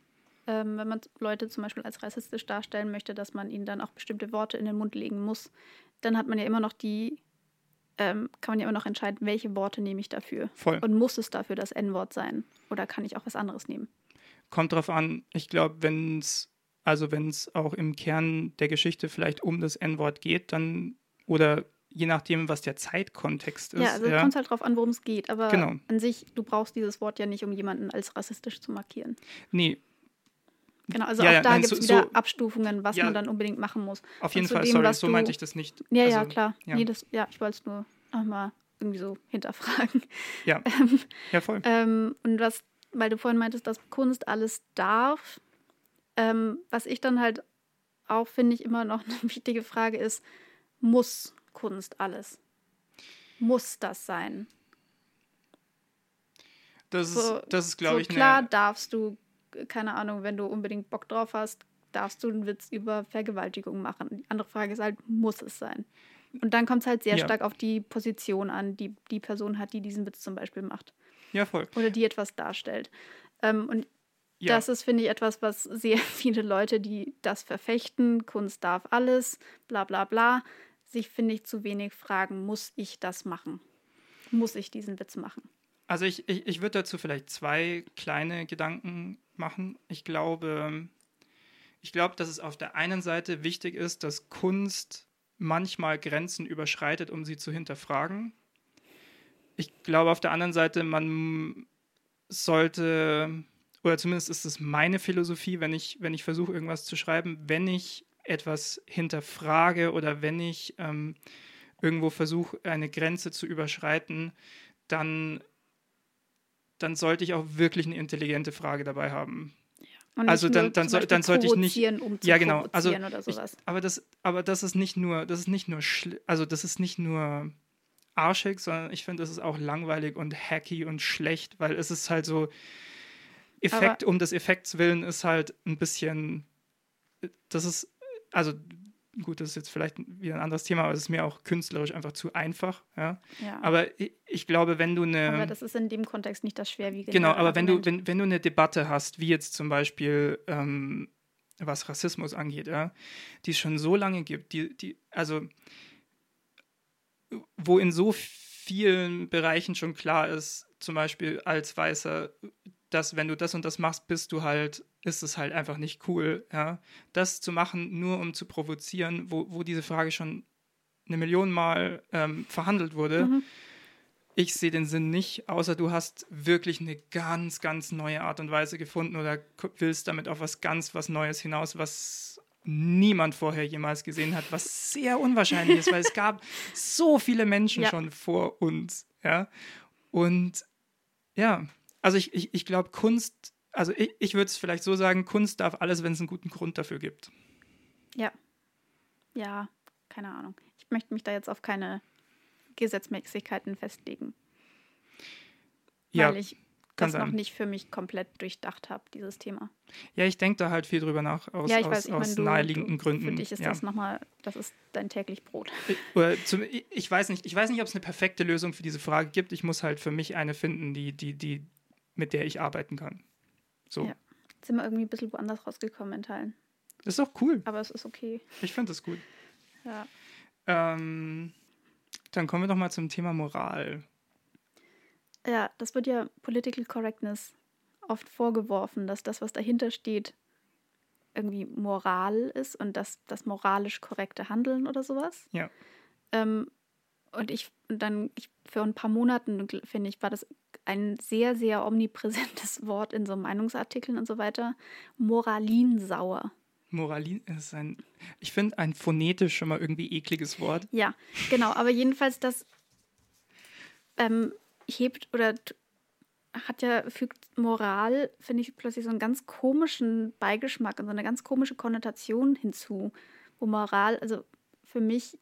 ähm, wenn man Leute zum Beispiel als rassistisch darstellen möchte, dass man ihnen dann auch bestimmte Worte in den Mund legen muss, dann hat man ja immer noch die, ähm, kann man ja immer noch entscheiden, welche Worte nehme ich dafür. Voll. Und muss es dafür das N-Wort sein? Oder kann ich auch was anderes nehmen? kommt drauf an. Ich glaube, wenn es, also wenn es auch im Kern der Geschichte vielleicht um das N-Wort geht, dann, oder je nachdem, was der Zeitkontext ist. ja, also kommt halt drauf an, worum es geht. Aber Genau. an sich, du brauchst dieses Wort ja nicht, um jemanden als rassistisch zu markieren. Nee, Genau, also Ja, auch ja, da gibt es so- wieder so- Abstufungen, was Ja. man dann unbedingt machen muss. auf jeden Fall, dem, sorry, so du- meinte ich das nicht. Ja, ja, Also, klar. ja. Nee, das, ja, ich wollte es nur nochmal irgendwie so hinterfragen. Ja, ja, voll. Ähm, und was, weil du vorhin meintest, dass Kunst alles darf, ähm, was ich dann halt auch, finde ich, immer noch eine wichtige Frage ist, muss Kunst alles? Muss das sein? Das So, ist, das ist glaube so ich, klar eine, darfst du, keine Ahnung, wenn du unbedingt Bock drauf hast, darfst du einen Witz über Vergewaltigung machen. Die andere Frage ist halt, muss es sein? Und dann kommt es halt sehr Ja. stark auf die Position an, die die Person hat, die diesen Witz zum Beispiel macht. ja, voll. Oder die etwas darstellt. Ähm, und Ja, das ist, finde ich, etwas, was sehr viele Leute, die das verfechten, Kunst darf alles, bla bla bla, sich, finde ich, zu wenig fragen, muss ich das machen? Muss ich diesen Witz machen? Also ich, ich, ich würde dazu vielleicht zwei kleine Gedanken machen. Ich glaube, ich glaube, dass es auf der einen Seite wichtig ist, dass Kunst manchmal Grenzen überschreitet, um sie zu hinterfragen. Ich glaube auf der anderen Seite, man sollte, oder zumindest ist es meine Philosophie, wenn ich, wenn ich versuche, irgendwas zu schreiben, wenn ich etwas hinterfrage oder wenn ich ähm, irgendwo versuche, eine Grenze zu überschreiten, dann dann sollte ich auch wirklich eine intelligente Frage dabei haben. Und Also dann- dann Beispiel dann sollte ich nicht- Um Ja, genau. Also Ich, aber das, aber das ist nicht nur, das ist nicht nur, also das ist nicht nur arschig, sondern ich finde, das ist auch langweilig und hacky und schlecht, weil es ist halt so Effekt um des Effekts willen ist halt ein bisschen, das ist, also gut, das ist jetzt vielleicht wieder ein anderes Thema, aber es ist mir auch künstlerisch einfach zu einfach, ja. ja. Aber ich, glaube, wenn du eine Aber das ist in dem Kontext nicht das schwerwiegende Genau, aber wenn du, wenn, wenn du eine Debatte hast, wie jetzt zum Beispiel, ähm, was Rassismus angeht, ja, die es schon so lange gibt, die, die, also wo in so vielen Bereichen schon klar ist, zum Beispiel als Weißer, dass wenn du das und das machst, bist du halt, ist es halt einfach nicht cool. Ja? Das zu machen, nur um zu provozieren, wo, wo diese Frage schon eine Million Mal ähm, verhandelt wurde. Mhm. Ich sehe den Sinn nicht, außer du hast wirklich eine ganz, ganz neue Art und Weise gefunden oder willst damit auf was ganz was Neues hinaus, was niemand vorher jemals gesehen hat, was sehr unwahrscheinlich ist, weil es gab so viele Menschen ja. schon vor uns. Ja? Und ja, also ich, ich, ich glaube, Kunst, also ich, ich würde es vielleicht so sagen, Kunst darf alles, wenn es einen guten Grund dafür gibt. Ja. Ja, keine Ahnung. Ich möchte mich da jetzt auf keine Gesetzmäßigkeiten festlegen. Ja, weil ich das sein. noch nicht für mich komplett durchdacht habe, dieses Thema. Ja, ich denke da halt viel drüber nach, aus, ja, ich weiß, aus, ich aus mein, naheliegenden du, Gründen. Für dich ist ja. das nochmal, das ist dein täglich Brot. Ich, zum, ich weiß nicht, ich weiß nicht, ob es eine perfekte Lösung für diese Frage gibt. Ich muss halt für mich eine finden, die, die, die, mit der ich arbeiten kann. So. Ja. Jetzt sind wir irgendwie ein bisschen woanders rausgekommen in Teilen. Ist doch cool. Aber es ist okay. Ich finde das gut. Ja. Ähm, dann kommen wir doch mal zum Thema Moral. Ja, das wird ja Political Correctness oft vorgeworfen, dass das, was dahinter steht, irgendwie Moral ist und das, das moralisch korrekte Handeln oder sowas. Ja. Ähm, und ich, und dann, ich, für ein paar Monaten, finde ich, war das ein sehr, sehr omnipräsentes Wort in so Meinungsartikeln und so weiter. Moralinsauer. Moralin ist ein, ich finde, ein phonetisch schon mal irgendwie ekliges Wort. Ja, genau. Aber jedenfalls, das ähm, hebt oder hat ja, fügt Moral, finde ich, plötzlich so einen ganz komischen Beigeschmack und so eine ganz komische Konnotation hinzu. Wo Moral, also für mich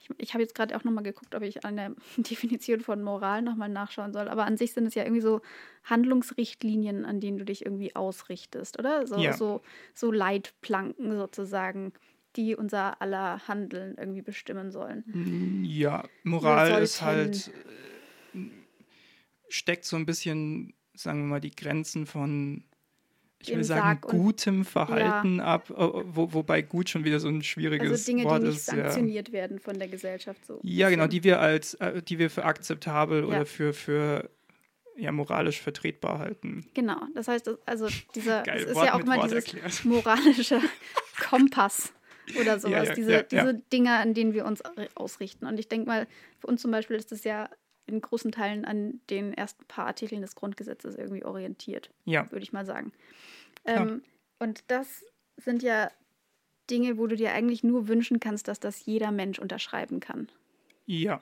ich, ich habe jetzt gerade auch nochmal geguckt, ob ich an der Definition von Moral nochmal nachschauen soll. Aber an sich sind es ja irgendwie so Handlungsrichtlinien, an denen du dich irgendwie ausrichtest, oder? So, ja. so, so Leitplanken sozusagen, die unser aller Handeln irgendwie bestimmen sollen. Ja, Moral ist halt, äh, steckt so ein bisschen, sagen wir mal, die Grenzen von ich will sagen, gutem Verhalten ja. ab, wo, wobei gut schon wieder so ein schwieriges also Dinge, Wort die nicht ist, sanktioniert ja. werden von der Gesellschaft so. Ja, genau, die wir als, äh, die wir für akzeptabel ja. oder für, für ja, moralisch vertretbar halten. Genau, das heißt, also dieser, Geil, ist Wort ja auch mal dieses erklärt. moralische Kompass oder sowas, diese, diese Dinge, an denen wir uns ausrichten. Und ich denke mal, für uns zum Beispiel ist das ja in großen Teilen an den ersten paar Artikeln des Grundgesetzes irgendwie orientiert, ja. würde ich mal sagen. Ähm, und das sind ja Dinge, wo du dir eigentlich nur wünschen kannst, dass das jeder Mensch unterschreiben kann. Ja.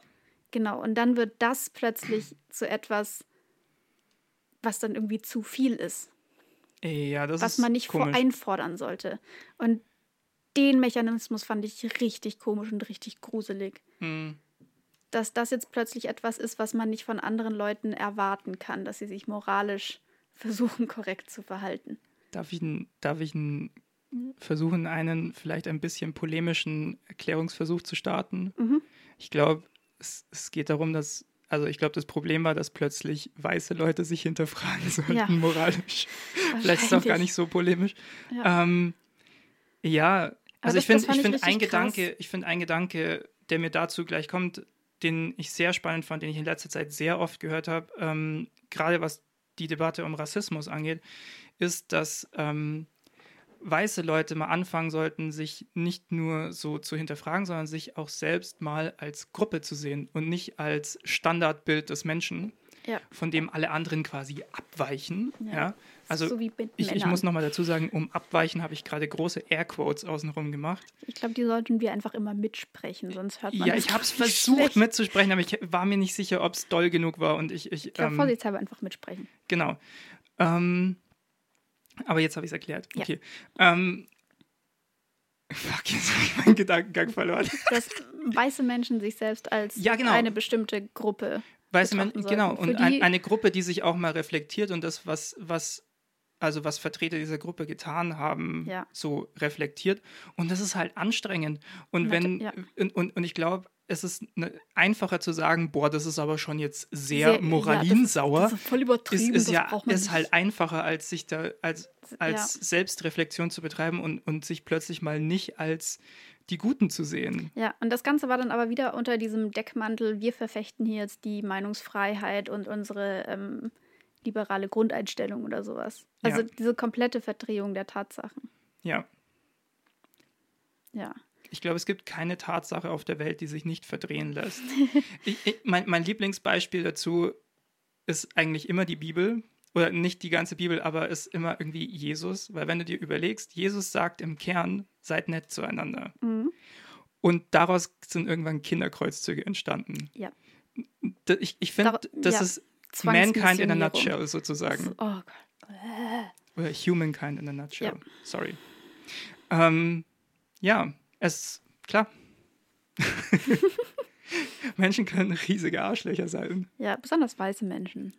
Genau, und dann wird das plötzlich zu etwas, was dann irgendwie zu viel ist. Ja, das was man nicht komisch. einfordern sollte. Und den Mechanismus fand ich richtig komisch und richtig gruselig. Hm. Dass das jetzt plötzlich etwas ist, was man nicht von anderen Leuten erwarten kann, dass sie sich moralisch versuchen, korrekt zu verhalten. Darf ich, darf ich versuchen, einen vielleicht ein bisschen polemischen Erklärungsversuch zu starten? Mhm. Ich glaube, es, es geht darum, dass also ich glaube, das Problem war, dass plötzlich weiße Leute sich hinterfragen sollten, ja. moralisch. Vielleicht ist es auch gar nicht so polemisch. Ja, ähm, ja also das, ich finde ich ein Gedanke, ich finde ein Gedanke, der mir dazu gleich kommt, den ich sehr spannend fand, den ich in letzter Zeit sehr oft gehört habe, ähm, gerade was die Debatte um Rassismus angeht, ist, dass ähm, weiße Leute mal anfangen sollten, sich nicht nur so zu hinterfragen, sondern sich auch selbst mal als Gruppe zu sehen und nicht als Standardbild des Menschen, ja. von dem alle anderen quasi abweichen. Ja. ja? Also so ich, ich, muss nochmal dazu sagen, um abweichen habe ich gerade große Airquotes außenrum gemacht. Ich glaube, die sollten wir einfach immer mitsprechen, sonst hört man Ja, ich habe es versucht schlecht. mitzusprechen, aber ich war mir nicht sicher, ob es doll genug war. Und ich, ich, ich glaube, ähm, vorsichtshalber einfach mitsprechen. Genau. Ähm, aber jetzt habe ich es erklärt. Okay. Ja. Ähm, fuck, jetzt habe ich meinen Gedankengang verloren. Dass weiße Menschen sich selbst als ja, genau. eine bestimmte Gruppe. Weiße Menschen, genau. Und ein, eine Gruppe, die sich auch mal reflektiert und das, was, was also was Vertreter dieser Gruppe getan haben, ja. so reflektiert. Und das ist halt anstrengend. Und wenn, ja. und, und, und ich glaube, es ist ne, einfacher zu sagen, boah, das ist aber schon jetzt sehr, sehr moralinsauer. Ja, das, das, ist voll übertrieben. Ist, ist ja ist halt einfacher, als sich da als, als ja. Selbstreflexion zu betreiben und, und sich plötzlich mal nicht als die Guten zu sehen. Ja, und das Ganze war dann aber wieder unter diesem Deckmantel, wir verfechten hier jetzt die Meinungsfreiheit und unsere ähm, liberale Grundeinstellung oder sowas. Also Ja. diese komplette Verdrehung der Tatsachen. Ja. Ja. Ich glaube, es gibt keine Tatsache auf der Welt, die sich nicht verdrehen lässt. ich, ich, mein, mein Lieblingsbeispiel dazu ist eigentlich immer die Bibel. Oder nicht die ganze Bibel, aber ist immer irgendwie Jesus. Weil wenn du dir überlegst, Jesus sagt im Kern, seid nett zueinander. Mhm. Und daraus sind irgendwann Kinderkreuzzüge entstanden. Ja. Ich, ich finde, das ja. ist Mankind in a nutshell sozusagen. Oh Gott. Oder Humankind in a nutshell. Ja. Sorry. Ähm, ja, es, klar. Menschen können riesige Arschlöcher sein. Ja, besonders weiße Menschen.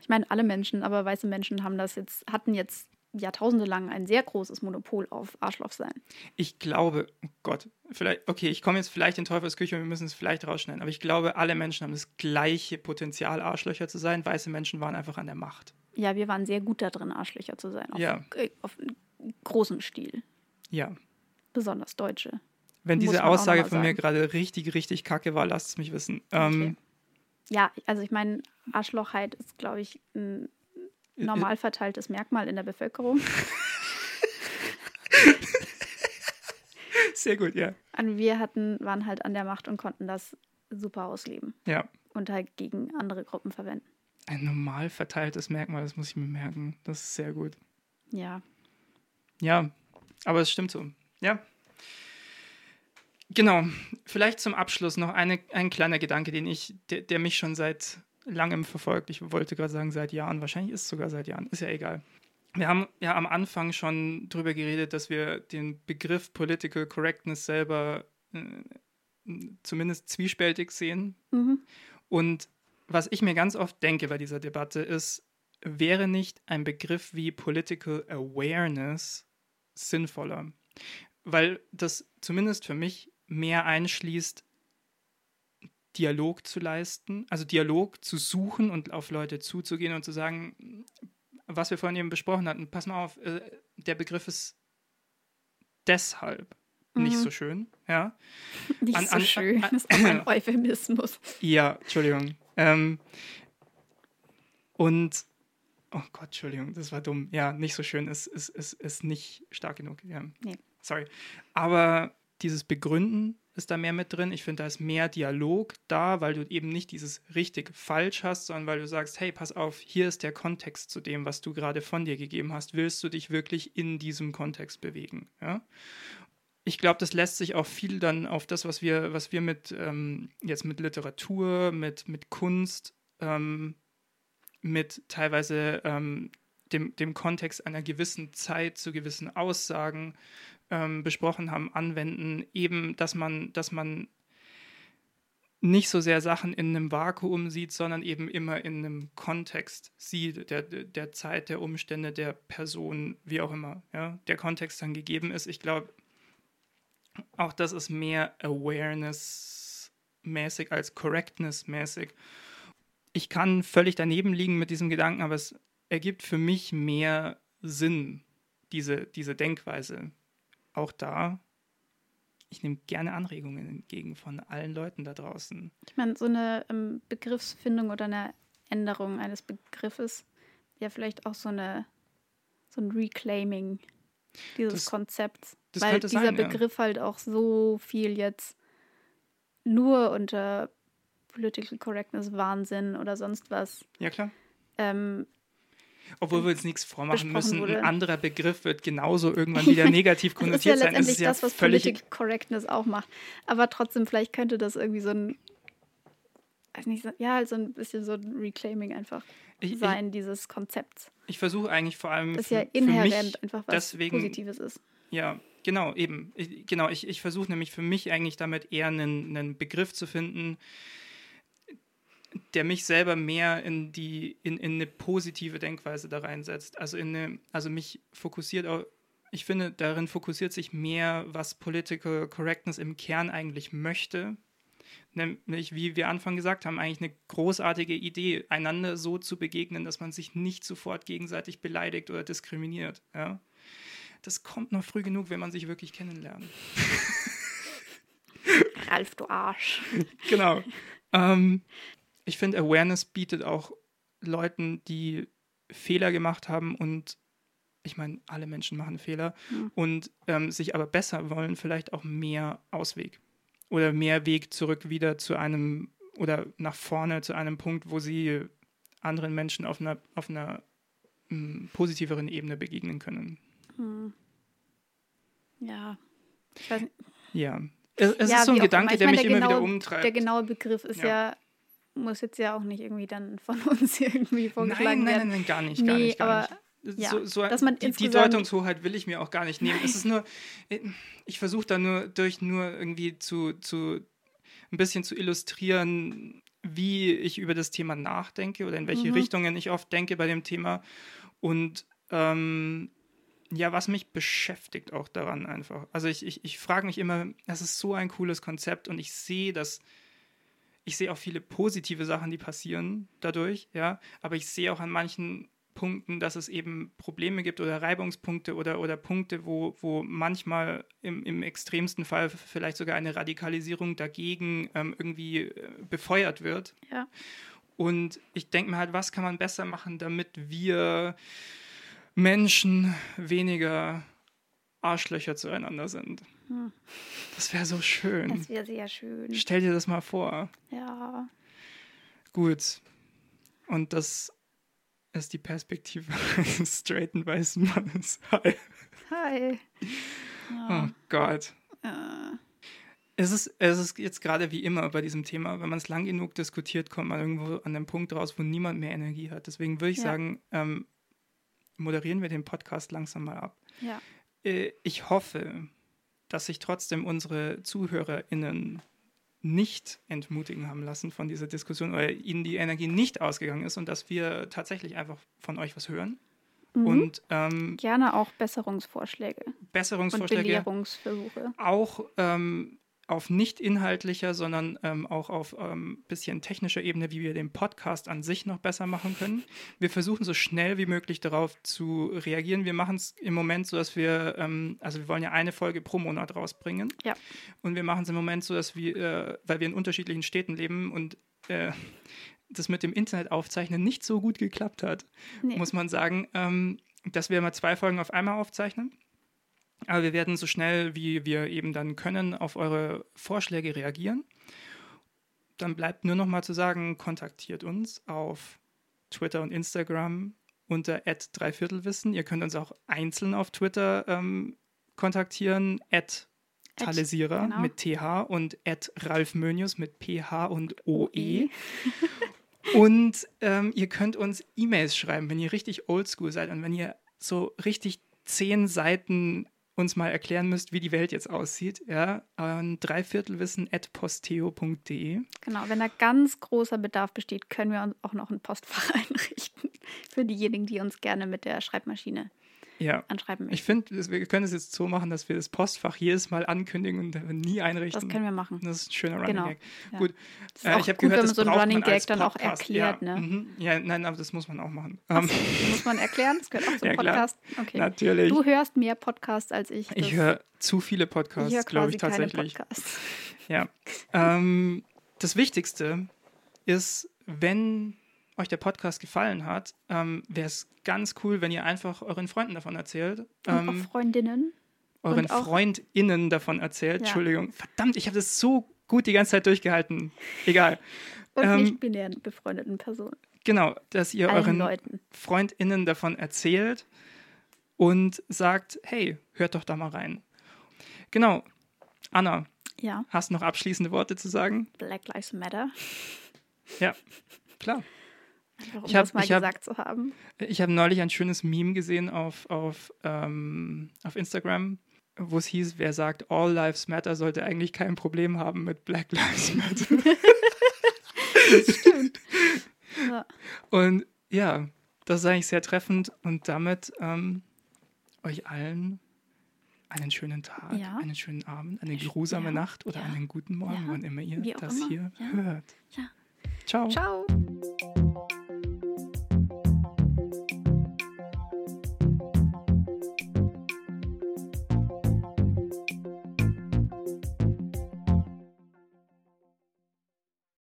Ich meine, alle Menschen, aber weiße Menschen haben das jetzt, hatten jetzt Jahrtausende lang ein sehr großes Monopol auf Arschloch sein. Ich glaube, oh Gott, vielleicht, okay, ich komme jetzt vielleicht in Teufels Küche und wir müssen es vielleicht rausschneiden, aber ich glaube, alle Menschen haben das gleiche Potenzial, Arschlöcher zu sein. Weiße Menschen waren einfach an der Macht. Ja, wir waren sehr gut da drin, Arschlöcher zu sein. Auf, Ja. äh, auf großem Stil. Ja. Besonders Deutsche. Wenn Muss diese Aussage von mir gerade richtig, richtig kacke war, lasst es mich wissen. Ähm, Ja, also ich meine, Arschlochheit ist, glaube ich, ein normal verteiltes Merkmal in der Bevölkerung. Sehr gut, ja. Und wir hatten, waren halt an der Macht und konnten das super ausleben Ja. und halt gegen andere Gruppen verwenden. Ein normal verteiltes Merkmal, das muss ich mir merken. Das ist sehr gut. Ja. Ja, aber es stimmt so. Ja. Genau. Vielleicht zum Abschluss noch eine, ein kleiner Gedanke, den ich, der, der mich schon seit langem verfolgt. Ich wollte gerade sagen seit Jahren. Wahrscheinlich ist es sogar seit Jahren. Ist ja egal. Wir haben ja am Anfang schon drüber geredet, dass wir den Begriff Political Correctness selber äh, zumindest zwiespältig sehen. Mhm. Und was ich mir ganz oft denke bei dieser Debatte ist, wäre nicht ein Begriff wie Political Awareness sinnvoller? Weil das zumindest für mich mehr einschließt, Dialog zu leisten, also Dialog zu suchen und auf Leute zuzugehen und zu sagen, was wir vorhin eben besprochen hatten, pass mal auf, äh, der Begriff ist deshalb nicht Mhm. so schön, ja. Nicht An- so an- schön. an- Das ist auch ein Euphemismus. Ja, Entschuldigung. Ähm, und, oh Gott, Entschuldigung, das war dumm. Ja, nicht so schön, ist, ist, ist, ist nicht stark genug. Ja. Nee. Sorry. Aber dieses Begründen ist da mehr mit drin. Ich finde, da ist mehr Dialog da, weil du eben nicht dieses richtig falsch hast, sondern weil du sagst, hey, pass auf, hier ist der Kontext zu dem, was du gerade von dir gegeben hast. Willst du dich wirklich in diesem Kontext bewegen? Ja? ich glaube, das lässt sich auch viel dann auf das, was wir, was wir mit ähm, jetzt mit Literatur, mit, mit Kunst, ähm, mit teilweise ähm, dem, dem Kontext einer gewissen Zeit zu gewissen Aussagen ähm, besprochen haben, anwenden, eben, dass man, dass man nicht so sehr Sachen in einem Vakuum sieht, sondern eben immer in einem Kontext sieht, der, der Zeit, der Umstände, der Person, wie auch immer, ja, der Kontext dann gegeben ist. Ich glaube, auch das ist mehr Awareness-mäßig als Correctness-mäßig. Ich kann völlig daneben liegen mit diesem Gedanken, aber es ergibt für mich mehr Sinn, diese, diese Denkweise. Auch da, ich nehme gerne Anregungen entgegen von allen Leuten da draußen. Ich meine, so eine ähm, Begriffsfindung oder eine Änderung eines Begriffes wäre vielleicht auch so eine so ein Reclaiming dieses Das- Konzepts. das weil dieser sein, ja. Begriff halt auch so viel jetzt nur unter Political Correctness, Wahnsinn oder sonst was Ja, klar. ähm, Obwohl wir uns nichts vormachen müssen, wurde. ein anderer Begriff wird genauso irgendwann wieder negativ Das ist ja konnotiert sein. Letztendlich ist ja das, was Political Correctness auch macht. Aber trotzdem, vielleicht könnte das irgendwie so ein, weiß nicht, ja, halt so ein bisschen so ein Reclaiming einfach Ich- ich- sein, dieses Konzepts. Ich versuche eigentlich vor allem Das für, ja inhärent mich einfach was deswegen, Positives ist. Ja, genau, eben. Ich, genau, ich, ich versuche nämlich für mich eigentlich damit eher einen, einen Begriff zu finden, der mich selber mehr in die, in, in eine positive Denkweise da reinsetzt. Also in eine, also mich fokussiert auch, ich finde, darin fokussiert sich mehr, was Political Correctness im Kern eigentlich möchte. Nämlich, wie wir Anfang gesagt haben, eigentlich eine großartige Idee, einander so zu begegnen, dass man sich nicht sofort gegenseitig beleidigt oder diskriminiert. Ja? Das kommt noch früh genug, wenn man sich wirklich kennenlernt. Ralf, du Arsch. genau. Ähm, ich finde, Awareness bietet auch Leuten, die Fehler gemacht haben und ich meine, alle Menschen machen Fehler Ja. und ähm, sich aber besser wollen, vielleicht auch mehr Ausweg oder mehr Weg zurück wieder zu einem oder nach vorne zu einem Punkt, wo sie anderen Menschen auf einer, auf einer m, positiveren Ebene begegnen können. Hm. Ja. Ich weiß nicht. Ja. Es, es Ja, ist so ein auch Gedanke. Ich der meine, mich immer wieder umtreibt. Der genaue Begriff ist ja. Ja. Muss jetzt ja auch nicht irgendwie dann von uns irgendwie Nein, vorgeschlagen nein, werden. nein, nein, gar nicht, gar Nee, nicht, gar aber nicht. ja, so, so, dass man die, die Deutungshoheit will ich mir auch gar nicht nehmen. Es ist nur, ich versuche da nur durch nur irgendwie zu, zu ein bisschen zu illustrieren, wie ich über das Thema nachdenke oder in welche Mhm. Richtungen ich oft denke bei dem Thema und ähm, ja, was mich beschäftigt auch daran einfach. Also ich, ich, ich frage mich immer, das ist so ein cooles Konzept und ich sehe das, ich sehe auch viele positive Sachen, die passieren dadurch, ja, aber ich sehe auch an manchen Punkten, dass es eben Probleme gibt oder Reibungspunkte oder, oder Punkte, wo, wo manchmal im, im extremsten Fall vielleicht sogar eine Radikalisierung dagegen ähm, irgendwie äh, befeuert wird. Ja. Und ich denke mir halt, was kann man besser machen, damit wir Menschen weniger Arschlöcher zueinander sind. Hm. Das wäre so schön. Das wäre sehr schön. Stell dir das mal vor. Ja. Gut. Und das ist die Perspektive eines straighten weißen Mannes. Hi. Hi. Oh Ja. Gott. Äh, Es ist, es ist jetzt gerade wie immer bei diesem Thema, wenn man es lang genug diskutiert, kommt man irgendwo an den Punkt raus, wo niemand mehr Energie hat. Deswegen würde ich Ja. sagen, ähm, moderieren wir den Podcast langsam mal ab. ja. Äh, ich hoffe, dass sich trotzdem unsere ZuhörerInnen nicht entmutigen haben lassen von dieser Diskussion oder ihnen die Energie nicht ausgegangen ist und dass wir tatsächlich einfach von euch was hören Mhm. und ähm, Gerne auch Besserungsvorschläge und Besserungsvorschläge Belehrungsversuche. auch ähm, auf nicht inhaltlicher, sondern ähm, auch auf ähm, bisschen technischer Ebene, wie wir den Podcast an sich noch besser machen können. Wir versuchen so schnell wie möglich darauf zu reagieren. Wir machen es im Moment so, dass wir, ähm, also wir wollen ja eine Folge pro Monat rausbringen. Ja. Und wir machen es im Moment so, dass wir, äh, weil wir in unterschiedlichen Städten leben und äh, das mit dem Internet aufzeichnen nicht so gut geklappt hat, Nee. muss man sagen, ähm, dass wir mal zwei Folgen auf einmal aufzeichnen. Aber wir werden so schnell, wie wir eben dann können, auf eure Vorschläge reagieren. Dann bleibt nur noch mal zu sagen, kontaktiert uns auf Twitter und Instagram unter dreiviertelwissen. Ihr könnt uns auch einzeln auf Twitter ähm, kontaktieren, at Talesierer genau. mit TH und at Ralf Mönius mit PH und OE. OE. Und ähm, ihr könnt uns E-Mails schreiben, wenn ihr richtig oldschool seid und wenn ihr so richtig zehn Seiten uns mal erklären müsst, wie die Welt jetzt aussieht, ja, an dreiviertelwissen.posteo.de. Genau, wenn da ganz großer Bedarf besteht, können wir uns auch noch ein Postfach einrichten. Für diejenigen, die uns gerne mit der Schreibmaschine Ja. anschreiben Ich möchten. finde, wir können es jetzt so machen, dass wir das Postfach jedes Mal ankündigen und nie einrichten. Das können wir machen. Das ist ein schöner Running Genau. Gag. Ja. Gut. Das ist Äh, auch ich habe gut, gehört, wenn man so einen Running Gag dann auch erklärt, ja. ne? Mhm. Ja, nein, aber das muss man auch machen. Ach Ähm, so, muss man erklären? Das gehört auch zum Ja. Podcast. Okay. natürlich. Du hörst mehr Podcasts als ich. ich höre zu viele ich Podcasts, glaube ich tatsächlich. Ja. Ähm, das Wichtigste ist, wenn euch der Podcast gefallen hat, ähm, wäre es ganz cool, wenn ihr einfach euren Freunden davon erzählt. Und Ähm, auch Freundinnen. euren und auch- FreundInnen davon erzählt. Ja. Entschuldigung. Verdammt, ich habe das so gut die ganze Zeit durchgehalten. Egal. Und Ähm, nicht binären befreundeten Personen. Genau, dass ihr Allen euren Leuten. FreundInnen davon erzählt und sagt, hey, hört doch da mal rein. Genau. Anna, Ja, hast noch abschließende Worte zu sagen? Black Lives Matter. Ja, klar. Einfach um Ich hab- das mal ich hab- gesagt zu haben. Ich habe neulich ein schönes Meme gesehen auf, auf, ähm, auf Instagram, wo es hieß, wer sagt, All Lives Matter, sollte eigentlich kein Problem haben mit Black Lives Matter. Ja. Und ja, das ist eigentlich sehr treffend und damit ähm, euch allen einen schönen Tag, Ja. einen schönen Abend, eine grusame Ja, Nacht oder einen guten Morgen, wann immer ihr das immer, hier hört. Ciao. Ciao.